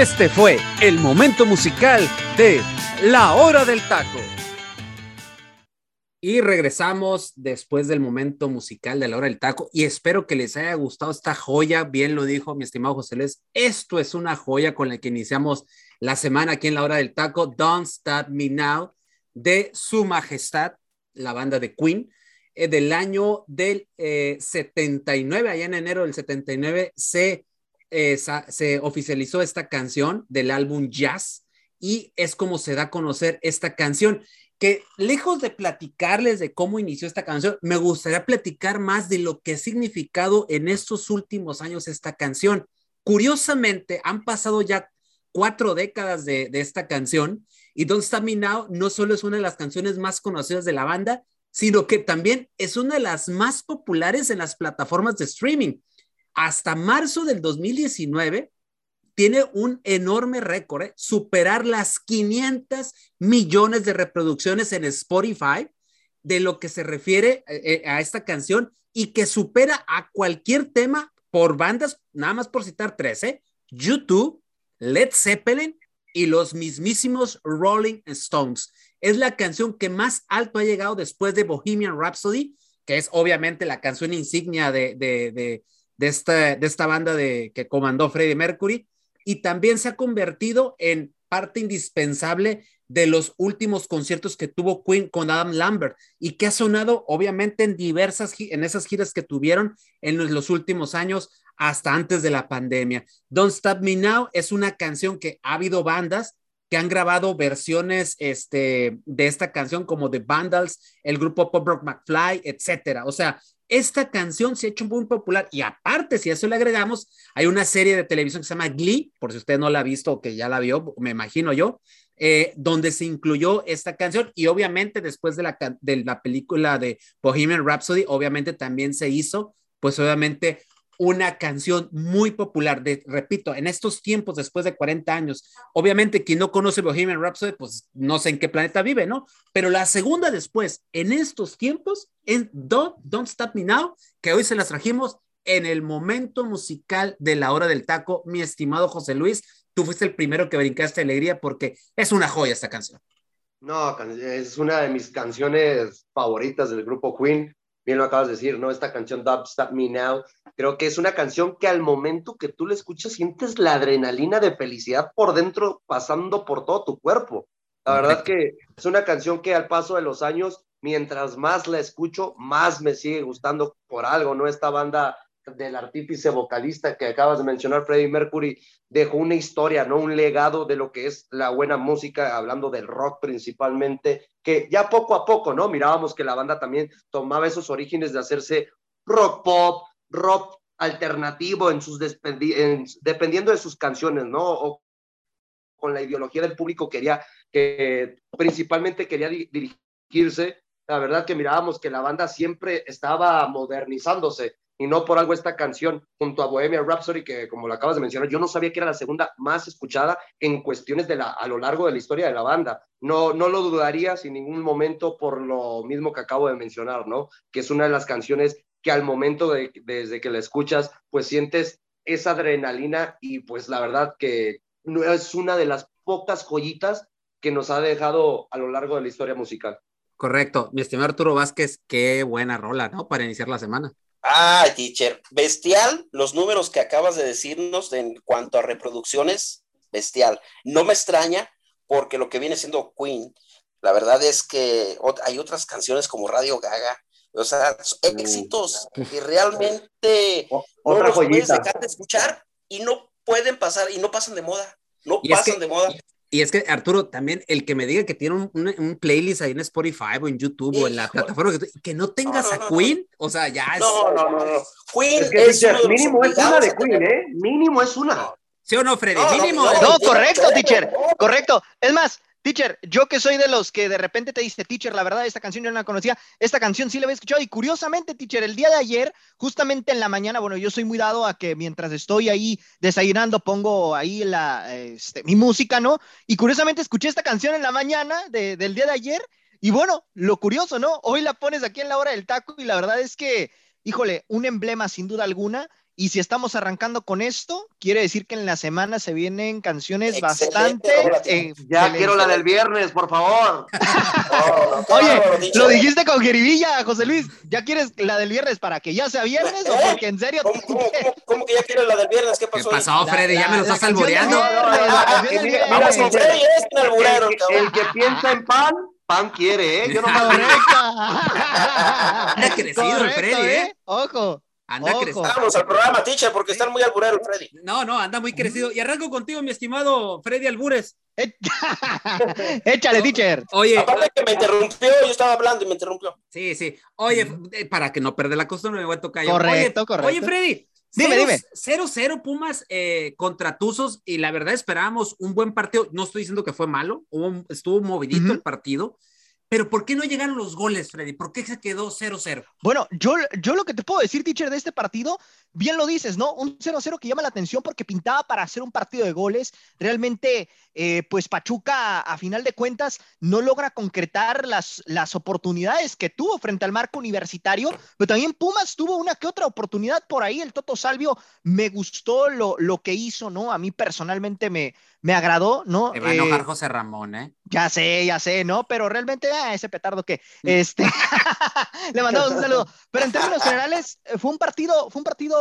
Este fue el momento musical de La Hora del Taco. Y regresamos después del momento musical de la hora del taco y espero que les haya gustado esta joya, bien lo dijo mi estimado José Luis, esto es una joya con la que iniciamos la semana aquí en la hora del taco, Don't Stop Me Now, de Su Majestad, la banda de Queen, eh, del año del 79, eh, allá en enero del 79 se, se oficializó esta canción del álbum Jazz y es como se da a conocer esta canción que lejos de platicarles de cómo inició esta canción, me gustaría platicar más de lo que ha significado en estos últimos años esta canción. Curiosamente, han pasado ya cuatro décadas de, esta canción y Don't Stop Me Now no solo es una de las canciones más conocidas de la banda, sino que también es una de las más populares en las plataformas de streaming. Hasta marzo del 2019, tiene un enorme récord, ¿eh? superar las 500 millones de reproducciones en Spotify de lo que se refiere eh, eh, a esta canción y que supera a cualquier tema por bandas, nada más por citar tres, YouTube, Led Zeppelin y los mismísimos Rolling Stones. Es la canción que más alto ha llegado después de Bohemian Rhapsody, que es obviamente la canción insignia de, de, de, esta, de esta banda de, que comandó Freddie Mercury y también se ha convertido en parte indispensable de los últimos conciertos que tuvo Queen con Adam Lambert y que ha sonado obviamente en diversas, en esas giras que tuvieron en los, últimos años hasta antes de la pandemia. Don't Stop Me Now es una canción que ha habido bandas que han grabado versiones este, de esta canción como The Vandals, el grupo Pop Rock McFly, etcétera. O sea, esta canción se ha hecho muy popular y aparte, si a eso le agregamos, hay una serie de televisión que se llama Glee, por si usted no la ha visto o que ya la vio, me imagino yo, eh, donde se incluyó esta canción y obviamente después de la, de la película de Bohemian Rhapsody, obviamente también se hizo, pues obviamente una canción muy popular, de, repito, en estos tiempos, después de 40 años, obviamente quien no conoce Bohemian Rhapsody, pues no sé en qué planeta vive, ¿no? Pero la segunda después, en estos tiempos, en Don't, Don't Stop Me Now, que hoy se las trajimos en el momento musical de la hora del taco, mi estimado José Luis, tú fuiste el primero que brincaste alegría porque es una joya esta canción. No, es una de mis canciones favoritas del grupo Queen bien lo acabas de decir, ¿no? Esta canción Stop Me Now, creo que es una canción que al momento que tú la escuchas sientes la adrenalina de felicidad por dentro pasando por todo tu cuerpo. La verdad que es una canción que al paso de los años, mientras más la escucho, más me sigue gustando por algo, ¿no? Esta banda del artífice vocalista que acabas de mencionar, Freddie Mercury, dejó una historia, ¿no? Un legado de lo que es la buena música, hablando del rock principalmente, que ya poco a poco, ¿no? Mirábamos que la banda también tomaba esos orígenes de hacerse rock pop, rock alternativo en sus dependiendo de sus canciones, ¿no? O con la ideología del público quería que principalmente quería dirigirse. La verdad que mirábamos que la banda siempre estaba modernizándose y no por algo esta canción junto a Bohemian Rhapsody, que como lo acabas de mencionar, yo no sabía que era la segunda más escuchada en cuestiones de la, a lo largo de la historia de la banda. No, no lo dudaría sin ningún momento por lo mismo que acabo de mencionar, ¿no? Que es una de las canciones que al momento de, desde que la escuchas, pues sientes esa adrenalina y pues la verdad que es una de las pocas joyitas que nos ha dejado a lo largo de la historia musical. Correcto, mi estimado Arturo Vázquez, qué buena rola, ¿no? Para iniciar la semana. Ah, teacher, bestial los números que acabas de decirnos en cuanto a reproducciones, bestial. No me extraña porque lo que viene siendo Queen, la verdad es que hay otras canciones como Radio Gaga, o sea, éxitos [laughs] que realmente no los puedes dejar de escuchar y no pueden pasar y no pasan de moda, no pasan de moda. Y es que, Arturo, también el que me diga que tiene un, playlist ahí en Spotify o en YouTube o en la plataforma que, no tengas a Queen, o sea, ya es. No, no, no, no. Queen es, mínimo es una de Queen, ¿eh? Mínimo es una. ¿Sí o no, Freddy? mínimo. No, correcto, teacher. Correcto. Es más, Teacher, yo que soy de los que de repente te dice, teacher, la verdad, esta canción yo no la conocía, esta canción sí la había escuchado y curiosamente, teacher, el día de ayer, justamente en la mañana, bueno, yo soy muy dado a que mientras estoy ahí desayunando, pongo ahí la, este, mi música, ¿no? Y curiosamente escuché esta canción en la mañana del día de ayer y bueno, lo curioso, ¿no? Hoy la pones aquí en la hora del taco y la verdad es que, híjole, un emblema sin duda alguna Y si estamos arrancando con esto, quiere decir que en la semana se vienen canciones bastante. Eh, ya quiero la del viernes, por favor. [laughs] Oye, lo dijiste con jeribilla, José Luis. ¿Ya quieres la del viernes para que ya sea viernes o porque en serio? [laughs] ¿Cómo, que ya quieres la del viernes? ¿Qué pasó? ¿Qué pasó, Freddy? ya me lo estás alboreando. Vamos con Freddy, es un alburero. El que piensa en pan, pan quiere, ¿eh? Yo no me [laughs] Ha crecido el Freddy, ¿eh? ¿eh? Ojo. Anda crecido. Vamos al programa, teacher, porque están muy albureros, Freddy. No, no, anda muy crecido. Y arranco contigo, mi estimado Freddy Albures. [laughs] Échale, teacher. Oye. Aparte que me interrumpió, yo estaba hablando y me interrumpió. Sí, sí. Oye, eh, para que no perder la costumbre, me voy a tocar yo. Correcto, correcto. Oye, Freddy. Dime, dime. 0-0 Pumas eh, contra Tuzos y la verdad esperábamos un buen partido. No estoy diciendo que fue malo, estuvo movidito el partido, pero ¿por qué no llegaron los goles, Freddy? ¿Por qué se quedó 0-0? Bueno, yo, yo lo que te puedo decir, teacher, de este partido, bien lo dices, ¿no? Un 0-0 que llama la atención porque pintaba para hacer un partido de goles. Realmente, eh, pues Pachuca, a final de cuentas, no logra concretar las, las oportunidades que tuvo frente al marco universitario, pero también Pumas tuvo una que otra oportunidad por ahí. El Toto Salvio me gustó lo, lo que hizo, ¿no? A mí personalmente me, me agradó, ¿no? Te va a enojar eh, José Ramón, ¿eh? Ya sé, ya sé, ¿no? Pero realmente, ah, ese petardo que, este, [laughs] le mandamos un saludo. Pero en términos generales, eh, fue un partido, fue un partido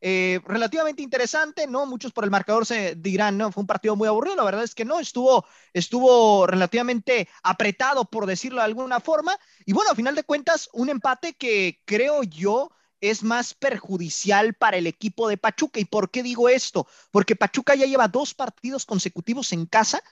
eh, relativamente interesante, ¿no? Muchos por el marcador se dirán, ¿no? Fue un partido muy aburrido, la verdad es que no, estuvo, estuvo relativamente apretado, por decirlo de alguna forma. Y bueno, a final de cuentas, un empate que creo yo es más perjudicial para el equipo de Pachuca. ¿Y por qué digo esto? Porque Pachuca ya lleva dos partidos consecutivos en casa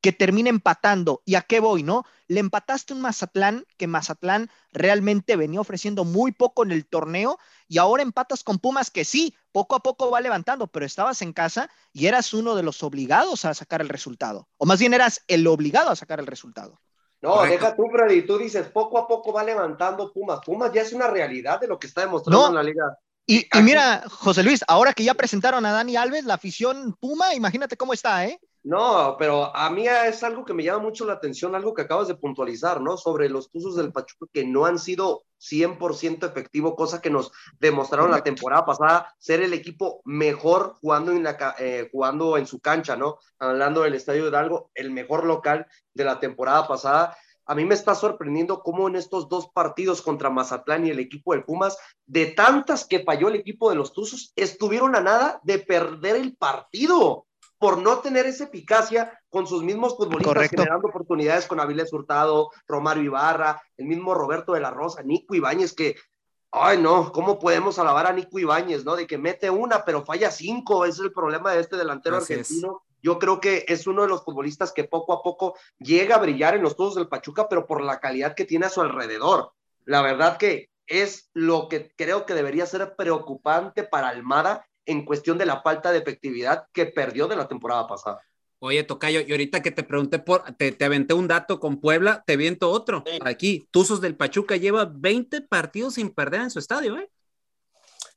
que termina empatando. ¿Y a qué voy, no? Le empataste un Mazatlán, que Mazatlán realmente venía ofreciendo muy poco en el torneo, y ahora empatas con Pumas, que sí, poco a poco va levantando, pero estabas en casa y eras uno de los obligados a sacar el resultado. O más bien eras el obligado a sacar el resultado. No, deja tú, Freddy, tú dices, poco a poco va levantando Pumas. Pumas ya es una realidad de lo que está demostrando en la liga. Y, y, mira, José Luis, ahora que ya presentaron a Dani Alves, la afición Puma, imagínate cómo está, ¿eh? No, pero a mí es algo que me llama mucho la atención, algo que acabas de puntualizar, ¿no? Sobre los Tuzos del Pachuca que no han sido 100% efectivo, cosa que nos demostraron la temporada pasada, ser el equipo mejor jugando en, la, eh, jugando en su cancha, ¿no? Hablando del Estadio Hidalgo, el mejor local de la temporada pasada. A mí me está sorprendiendo cómo en estos dos partidos contra Mazatlán y el equipo del Pumas, de tantas que falló el equipo de los Tuzos, estuvieron a nada de perder el partido por no tener esa eficacia con sus mismos futbolistas generando oportunidades con Avilés Hurtado, Romario Ibarra, el mismo Roberto de la Rosa, Nico Ibáñez, que, ay no, ¿cómo podemos alabar a Nico Ibáñez, no? De que mete una, pero falla cinco, ese es el problema de este delantero argentino. Yo creo que es uno de los futbolistas que poco a poco llega a brillar en los todos del Pachuca, pero por la calidad que tiene a su alrededor. La verdad que es lo que creo que debería ser preocupante para Almada en cuestión de la falta de efectividad que perdió de la temporada pasada. Oye, Tocayo, y ahorita que te pregunté por, te, te aventé un dato con Puebla, te viento otro. Aquí, Tuzos del Pachuca lleva 20 partidos sin perder en su estadio, ¿eh?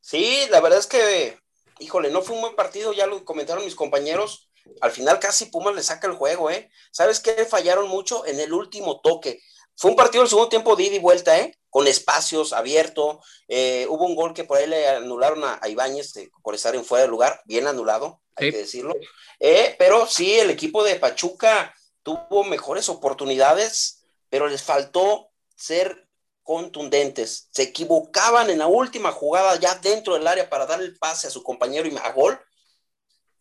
Sí, la verdad es que, híjole, no fue un buen partido, ya lo comentaron mis compañeros. Al final casi Pumas le saca el juego, ¿eh? ¿Sabes qué? Fallaron mucho en el último toque. Fue un partido el segundo tiempo de ida y vuelta, ¿eh? Con espacios, abierto. Eh, hubo un gol que por ahí le anularon a, Ibáñez por estar en fuera de lugar, bien anulado, hay que decirlo. Eh, pero sí, el equipo de Pachuca tuvo mejores oportunidades, pero les faltó ser contundentes. Se equivocaban en la última jugada ya dentro del área para dar el pase a su compañero y a gol.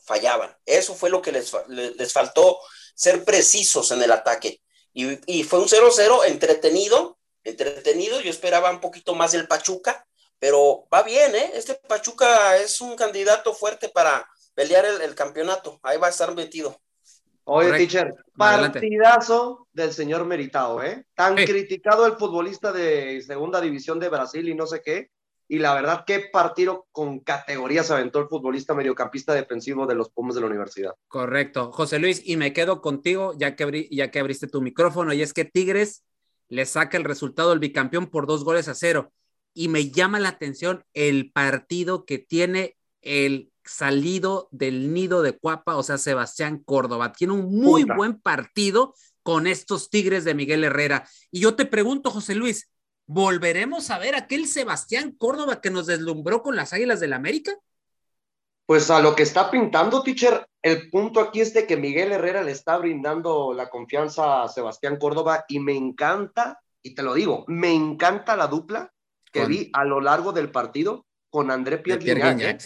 Fallaban. Eso fue lo que les, les faltó ser precisos en el ataque. Y, fue un 0-0 entretenido, entretenido. Yo esperaba un poquito más del Pachuca, pero va bien, ¿eh? Este Pachuca es un candidato fuerte para pelear el, campeonato. Ahí va a estar metido. Oye, teacher, partidazo del señor Meritao, ¿eh? Tan criticado el futbolista de segunda división de Brasil y no sé qué, y la verdad, qué partido con categorías aventó el futbolista mediocampista defensivo de los Pumas de la universidad. Correcto. José Luis, y me quedo contigo ya que, ya que abriste tu micrófono, y es que Tigres le saca el resultado del bicampeón por dos goles a cero. Y me llama la atención el partido que tiene el salido del nido de Cuapa, o sea, Sebastián Córdoba. Tiene un muy buen partido con estos Tigres de Miguel Herrera. Y yo te pregunto, José Luis, ¿Volveremos a ver aquel Sebastián Córdoba que nos deslumbró con las Águilas del América? Pues a lo que está pintando, teacher, el punto aquí es de que Miguel Herrera le está brindando la confianza a Sebastián Córdoba y me encanta, y te lo digo, me encanta la dupla que vi a lo largo del partido con André Pierre, Pierre ¿eh?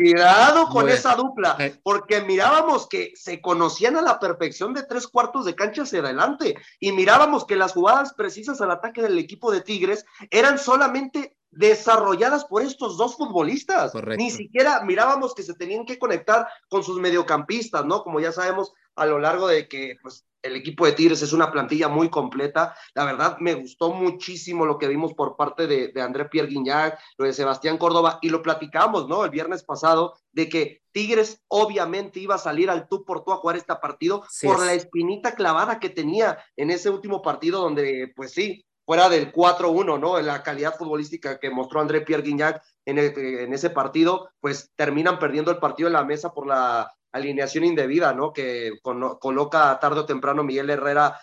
Cuidado con esa dupla, porque mirábamos que se conocían a la perfección de tres cuartos de cancha hacia adelante y mirábamos que las jugadas precisas al ataque del equipo de Tigres eran solamente desarrolladas por estos dos futbolistas. Ni siquiera mirábamos que se tenían que conectar con sus mediocampistas, ¿no? Como ya sabemos a lo largo de que pues, el equipo de Tigres es una plantilla muy completa. La verdad, me gustó muchísimo lo que vimos por parte de, André Pierre Guignac, lo de Sebastián Córdoba, y lo platicamos, ¿no? El viernes pasado, de que Tigres obviamente iba a salir al tú por tú a jugar este partido por la espinita clavada que tenía en ese último partido, donde, pues sí, fuera del 4-1, ¿no? La calidad futbolística que mostró André Pierre Guignac en, en ese partido, pues terminan perdiendo el partido en la mesa por la alineación indebida, ¿no? Que coloca tarde o temprano Miguel Herrera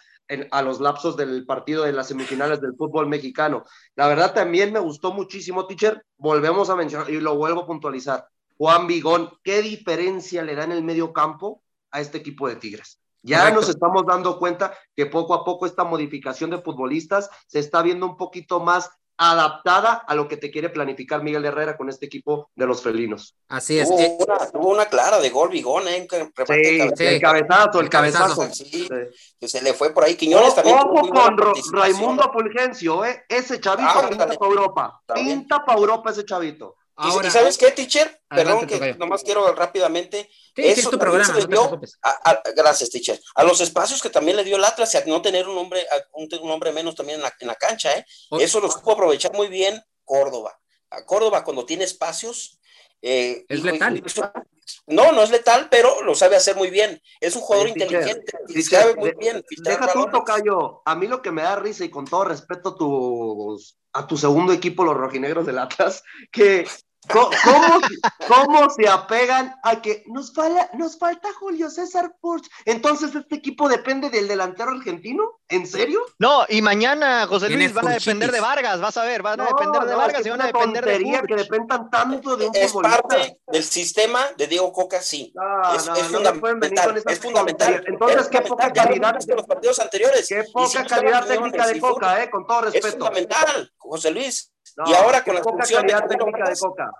a los lapsos del partido de las semifinales del fútbol mexicano. La verdad también me gustó muchísimo, teacher. Volvemos a mencionar y lo vuelvo a puntualizar. Juan Vigón, ¿qué diferencia le da en el medio campo a este equipo de Tigres? Ya nos estamos dando cuenta que poco a poco esta modificación de futbolistas se está viendo un poquito más adaptada a lo que te quiere planificar Miguel Herrera con este equipo de los felinos. Así es. Tuvo, eh, una, una, clara de gol Bigón, ¿eh? el cabezazo, el cabezazo. que se le fue por ahí. Quiñones también. Ojo con Raimundo Fulgencio, ¿eh? Ese chavito ah, pinta para Europa. Pinta para Europa ese chavito. Ahora, ¿Y sabes qué, teacher? Perdón, que nomás quiero rápidamente. eso es programa, gracias, teacher. A los espacios que también le dio el Atlas y a no tener un hombre, un, un hombre menos también en la, cancha, ¿eh? Eso lo supo aprovechar muy bien Córdoba. A Córdoba, cuando tiene espacios. Eh, es letal. no, no es letal, pero lo sabe hacer muy bien. Es un jugador inteligente. y sabe muy bien. Deja tú, Tocayo. A mí lo que me da risa, y con todo respeto tus a tu segundo equipo, los rojinegros del Atlas, [laughs] que ¿Cómo, ¿Cómo, se apegan a que nos, falta, nos falta Julio César Porsche? Entonces, ¿este equipo depende del delantero argentino? ¿En serio? No, y mañana, José Luis, van a depender de Vargas, vas a ver, van a depender de Vargas y van a depender de que dependan tanto de un Es parte del sistema de Diego Coca, sí. es, es fundamental. es fundamental. Entonces, qué poca calidad. de los partidos anteriores. Qué poca calidad técnica de Coca, eh, con todo respeto. Es fundamental, José Luis y ahora con la función de, Coca.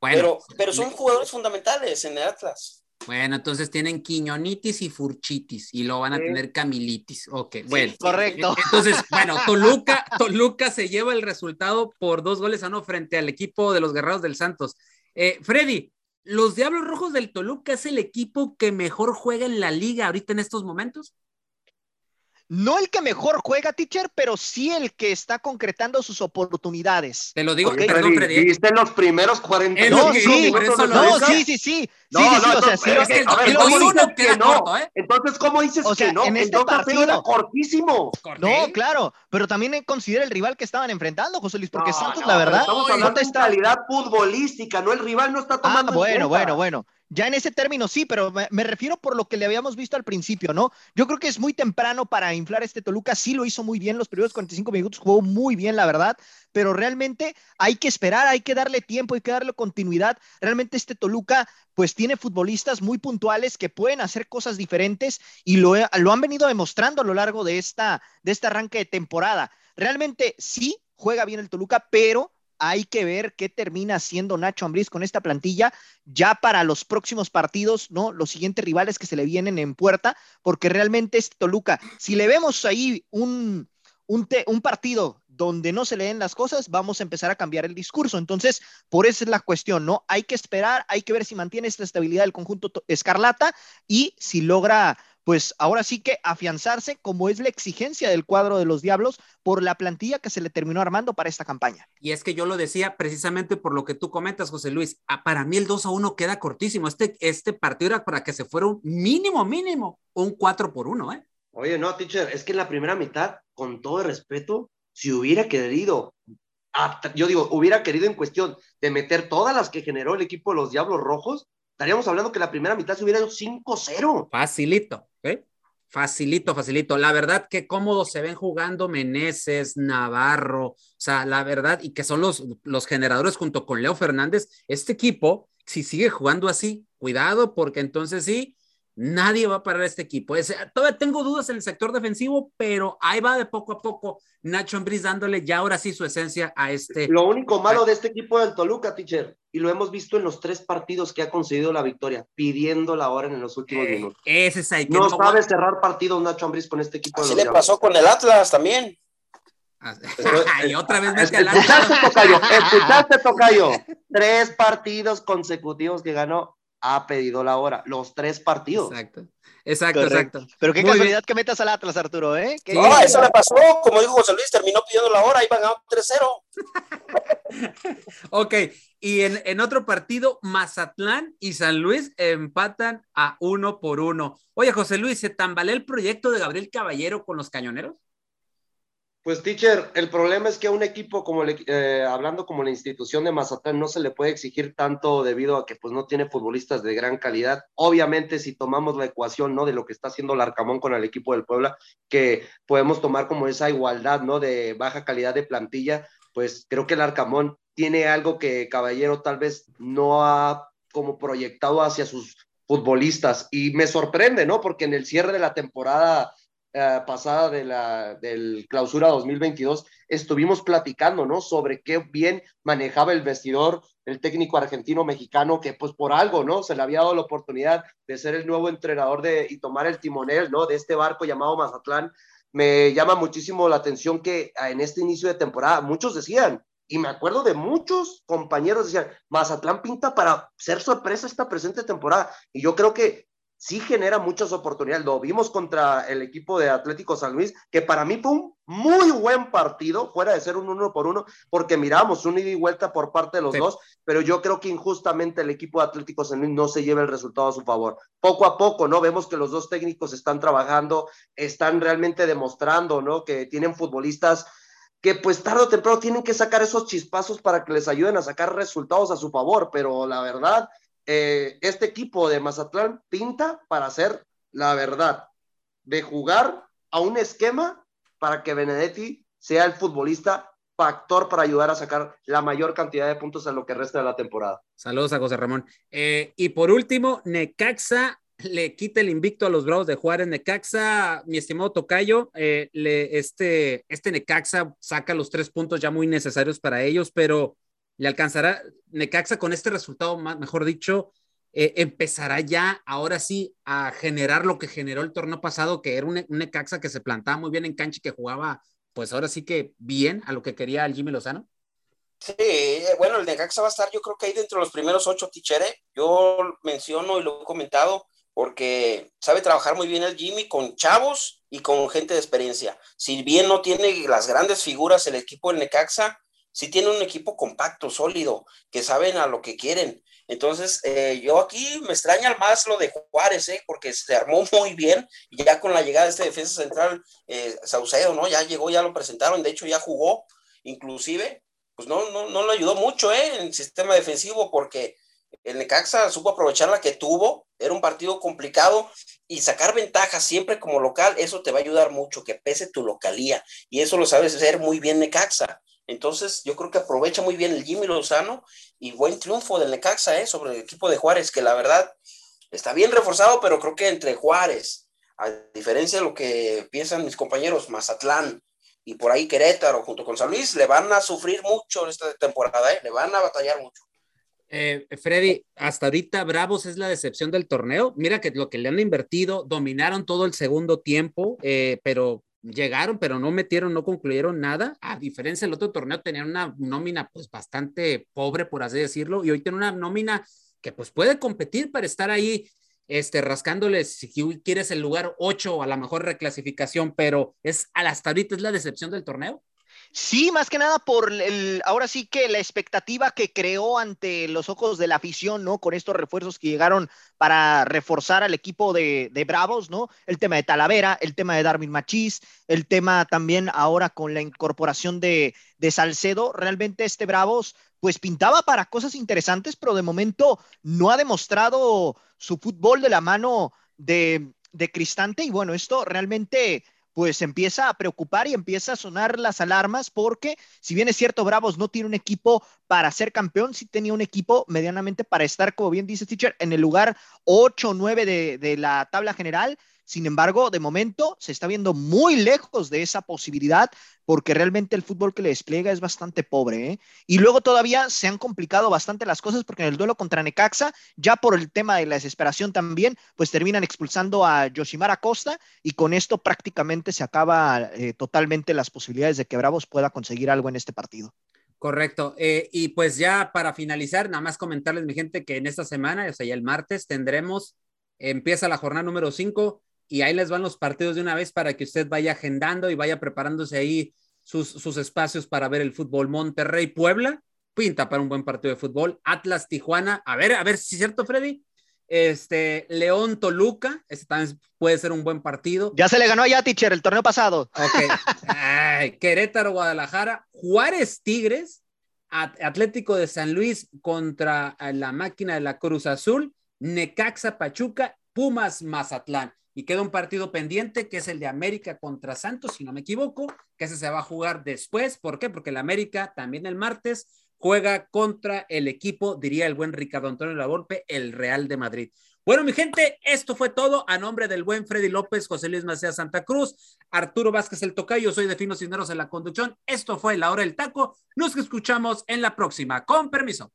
pero, pero son jugadores fundamentales en el Atlas. Bueno, entonces tienen quiñonitis y furchitis y lo van a tener camilitis. Ok, bueno. correcto. [laughs] Entonces, bueno, Toluca, Toluca se lleva el resultado por dos goles a uno frente al equipo de los Guerreros del Santos. Eh, Freddy, ¿los Diablos Rojos del Toluca es el equipo que mejor juega en la liga ahorita en estos momentos? No el que mejor juega, teacher, pero sí el que está concretando sus oportunidades. Te lo digo, okay. perdón, Freddy. Viste los primeros 40 no, sí, no, sí, sí, sí. No, sí, sí, no, o sea, sí, es que el, ver, ¿cómo que no? Corto, ¿eh? Entonces, ¿cómo dices o sea, que no? En este partido era cortísimo. No, claro, pero también considera el rival que estaban enfrentando, José Luis, porque Santos, la verdad, estamos hablando de calidad futbolística, no el rival no está ah, tomando. Ah, bueno, bueno, bueno. Ya en ese término sí, pero me, refiero por lo que le habíamos visto al principio, ¿no? Yo creo que es muy temprano para inflar este Toluca, sí lo hizo muy bien, los primeros 45 minutos jugó muy bien, la verdad, pero realmente hay que esperar, hay que darle tiempo, hay que darle continuidad. Realmente este Toluca pues tiene futbolistas muy puntuales que pueden hacer cosas diferentes y lo, lo han venido demostrando a lo largo de, esta, de este arranque de temporada. Realmente sí juega bien el Toluca, pero hay que ver qué termina haciendo Nacho Ambriz con esta plantilla ya para los próximos partidos, ¿no? Los siguientes rivales que se le vienen en puerta, porque realmente este Toluca, si le vemos ahí un, un, un partido donde no se leen las cosas, vamos a empezar a cambiar el discurso. Entonces, por eso es la cuestión, ¿no? Hay que esperar, hay que ver si mantiene esta estabilidad del conjunto escarlata y si logra pues ahora sí que afianzarse como es la exigencia del cuadro de los Diablos por la plantilla que se le terminó armando para esta campaña. Y es que yo lo decía precisamente por lo que tú comentas, José Luis. Ah, para mí el 2 a 1 queda cortísimo. Este, este partido era para que se fuera un mínimo, mínimo, un 4 por 1, ¿eh? Oye, no, teacher, es que en la primera mitad, con todo el respeto, si hubiera querido, yo digo, hubiera querido en cuestión de meter todas las que generó el equipo de los Diablos Rojos, estaríamos hablando que la primera mitad se hubiera ido 5-0. Facilito, ¿eh? Facilito, facilito. La verdad que cómodos se ven jugando Meneses, Navarro, o sea, la verdad, y que son los, los generadores junto con Leo Fernández. Este equipo si sigue jugando así, cuidado, porque entonces sí, nadie va a parar este equipo. todavía tengo dudas en el sector defensivo, pero ahí va de poco a poco Nacho Ambriz dándole ya ahora sí su esencia a este. Lo único malo de este equipo del Toluca, teacher, y lo hemos visto en los tres partidos que ha conseguido la victoria, pidiy la hora en los últimos eh, minutos. Ese es ahí. no, sabe cerrar partidos Nacho Ambriz con este equipo. Así le pasó con el Atlas también. [laughs] y otra vez mete al Escuchaste, Tocayo, [laughs] escuchaste, Tocayo. Tres partidos consecutivos que ganó ha pedido la hora. Los tres partidos. Exacto. Exacto, exacto. Pero qué casualidad que metas al Atlas, Arturo, ¿eh? No, eso le pasó. Como dijo José Luis, terminó pidiendo la hora y van a 3-0. [laughs] ok, y en, en, otro partido, Mazatlán y San Luis empatan a uno por uno. Oye, José Luis, ¿se tambalea el proyecto de Gabriel Caballero con los cañoneros? Pues, teacher, el problema es que a un equipo como, eh, hablando como la institución de Mazatlán, no se le puede exigir tanto debido a que pues no tiene futbolistas de gran calidad. Obviamente, si tomamos la ecuación, ¿no? De lo que está haciendo el Arcamón con el equipo del Puebla, que podemos tomar como esa igualdad, ¿no? De baja calidad de plantilla, pues creo que el Arcamón tiene algo que Caballero tal vez no ha como proyectado hacia sus futbolistas. Y me sorprende, ¿no? Porque en el cierre de la temporada eh, pasada de la del clausura 2022 estuvimos platicando, ¿no? Sobre qué bien manejaba el vestidor el técnico argentino mexicano que pues por algo, ¿no? Se le había dado la oportunidad de ser el nuevo entrenador de y tomar el timonel, ¿no? De este barco llamado Mazatlán. Me llama muchísimo la atención que ah, en este inicio de temporada muchos decían, y me acuerdo de muchos compañeros decían, Mazatlán pinta para ser sorpresa esta presente temporada. Y yo creo que sí genera muchas oportunidades. Lo vimos contra el equipo de Atlético San Luis, que para mí fue un muy buen partido, fuera de ser un uno por uno, porque miramos un ida y vuelta por parte de los dos, pero yo creo que injustamente el equipo de Atlético San Luis no se lleva el resultado a su favor. Poco a poco, ¿no? Vemos que los dos técnicos están trabajando, están realmente demostrando, ¿no? Que tienen futbolistas que pues tarde o temprano tienen que sacar esos chispazos para que les ayuden a sacar resultados a su favor, pero la verdad eh, este equipo de Mazatlán pinta para hacer la verdad, de jugar a un esquema para que Benedetti sea el futbolista factor para ayudar a sacar la mayor cantidad de puntos en lo que resta de la temporada. Saludos a José Ramón. Eh, y por último, Necaxa le quita el invicto a los Bravos de Juárez. Necaxa, mi estimado Tocayo, eh, le, este, este Necaxa saca los tres puntos ya muy necesarios para ellos, pero le alcanzará Necaxa con este resultado, mejor dicho, eh, empezará ya ahora sí a generar lo que generó el torneo pasado, que era un, Necaxa que se plantaba muy bien en cancha y que jugaba, pues ahora sí que bien a lo que quería el Jimmy Lozano. Sí, eh, bueno, el Necaxa va a estar yo creo que ahí dentro de los primeros ocho tichere. Yo menciono y lo he comentado porque sabe trabajar muy bien el Jimmy con chavos y con gente de experiencia. Si bien no tiene las grandes figuras el equipo del Necaxa, si tiene un equipo compacto, sólido, que saben a lo que quieren. Entonces, eh, yo aquí me extraña más lo de Juárez, ¿eh? porque se armó [laughs] muy bien, y ya con la llegada de este defensa central, eh, Saucedo, ¿no? Ya llegó, ya lo presentaron, de hecho ya jugó, inclusive, pues no, no, no le ayudó mucho, ¿eh? En el sistema defensivo, porque el Necaxa supo aprovechar la que tuvo, era un partido complicado, y sacar ventajas siempre como local, eso te va a ayudar mucho, que pese tu localía, y eso lo sabes hacer muy bien Necaxa. Entonces, yo creo que aprovecha muy bien el Jimmy Lozano y buen triunfo del Necaxa ¿eh? sobre el equipo de Juárez, que la verdad está bien reforzado, pero creo que entre Juárez, a diferencia de lo que piensan mis compañeros, Mazatlán y por ahí Querétaro junto con San Luis, le van a sufrir mucho esta temporada, ¿eh? le van a batallar mucho. Eh, Freddy, hasta ahorita Bravos es la decepción del torneo. Mira que lo que le han invertido, dominaron todo el segundo tiempo, eh, pero llegaron, pero no metieron, no concluyeron nada. A diferencia del otro torneo, tenían una nómina pues bastante pobre, por así decirlo, y hoy tienen una nómina que pues puede competir para estar ahí, este, rascándoles, si quieres el lugar 8 a la mejor reclasificación, pero es hasta ahorita es la decepción del torneo. Sí, más que nada por el, ahora sí que la expectativa que creó ante los ojos de la afición, ¿no? Con estos refuerzos que llegaron para reforzar al equipo de, Bravos, ¿no? El tema de Talavera, el tema de Darwin Machís, el tema también ahora con la incorporación de, de Salcedo. Realmente este Bravos, pues pintaba para cosas interesantes, pero de momento no ha demostrado su fútbol de la mano de, de Cristante. Y bueno, esto realmente pues empieza a preocupar y empieza a sonar las alarmas porque si bien es cierto, Bravos no tiene un equipo para ser campeón, sí tenía un equipo medianamente para estar, como bien dice Teacher, en el lugar 8 o 9 de, de la tabla general sin embargo, de momento se está viendo muy lejos de esa posibilidad porque realmente el fútbol que le despliega es bastante pobre. ¿eh? Y luego todavía se han complicado bastante las cosas porque en el duelo contra Necaxa, ya por el tema de la desesperación también, pues terminan expulsando a Yoshimara Costa y con esto prácticamente se acaba eh, totalmente las posibilidades de que Bravos pueda conseguir algo en este partido. Correcto. Eh, y pues ya para finalizar, nada más comentarles, mi gente, que en esta semana, o sea, ya el martes, tendremos, empieza la jornada número 5 y ahí les van los partidos de una vez para que usted vaya agendando y vaya preparándose ahí sus, sus espacios para ver el fútbol. Monterrey, Puebla, pinta para un buen partido de fútbol. Atlas, Tijuana, a ver, a ver si es cierto, Freddy. Este, León, Toluca, este también puede ser un buen partido. Ya se le ganó a Teacher el torneo pasado. Ok. [laughs] Querétaro, Guadalajara, Juárez, Tigres, Atlético de San Luis contra la máquina de la Cruz Azul, Necaxa, Pachuca, Pumas, Mazatlán y queda un partido pendiente que es el de América contra Santos, si no me equivoco, que ese se va a jugar después. ¿Por qué? Porque el América también el martes juega contra el equipo, diría el buen Ricardo Antonio Lavolpe, el Real de Madrid. Bueno, mi gente, esto fue todo a nombre del buen Freddy López, José Luis Macías Santa Cruz, Arturo Vázquez el Tocayo, soy de Finos Cisneros en la conducción. Esto fue La Hora del Taco. Nos escuchamos en la próxima. Con permiso.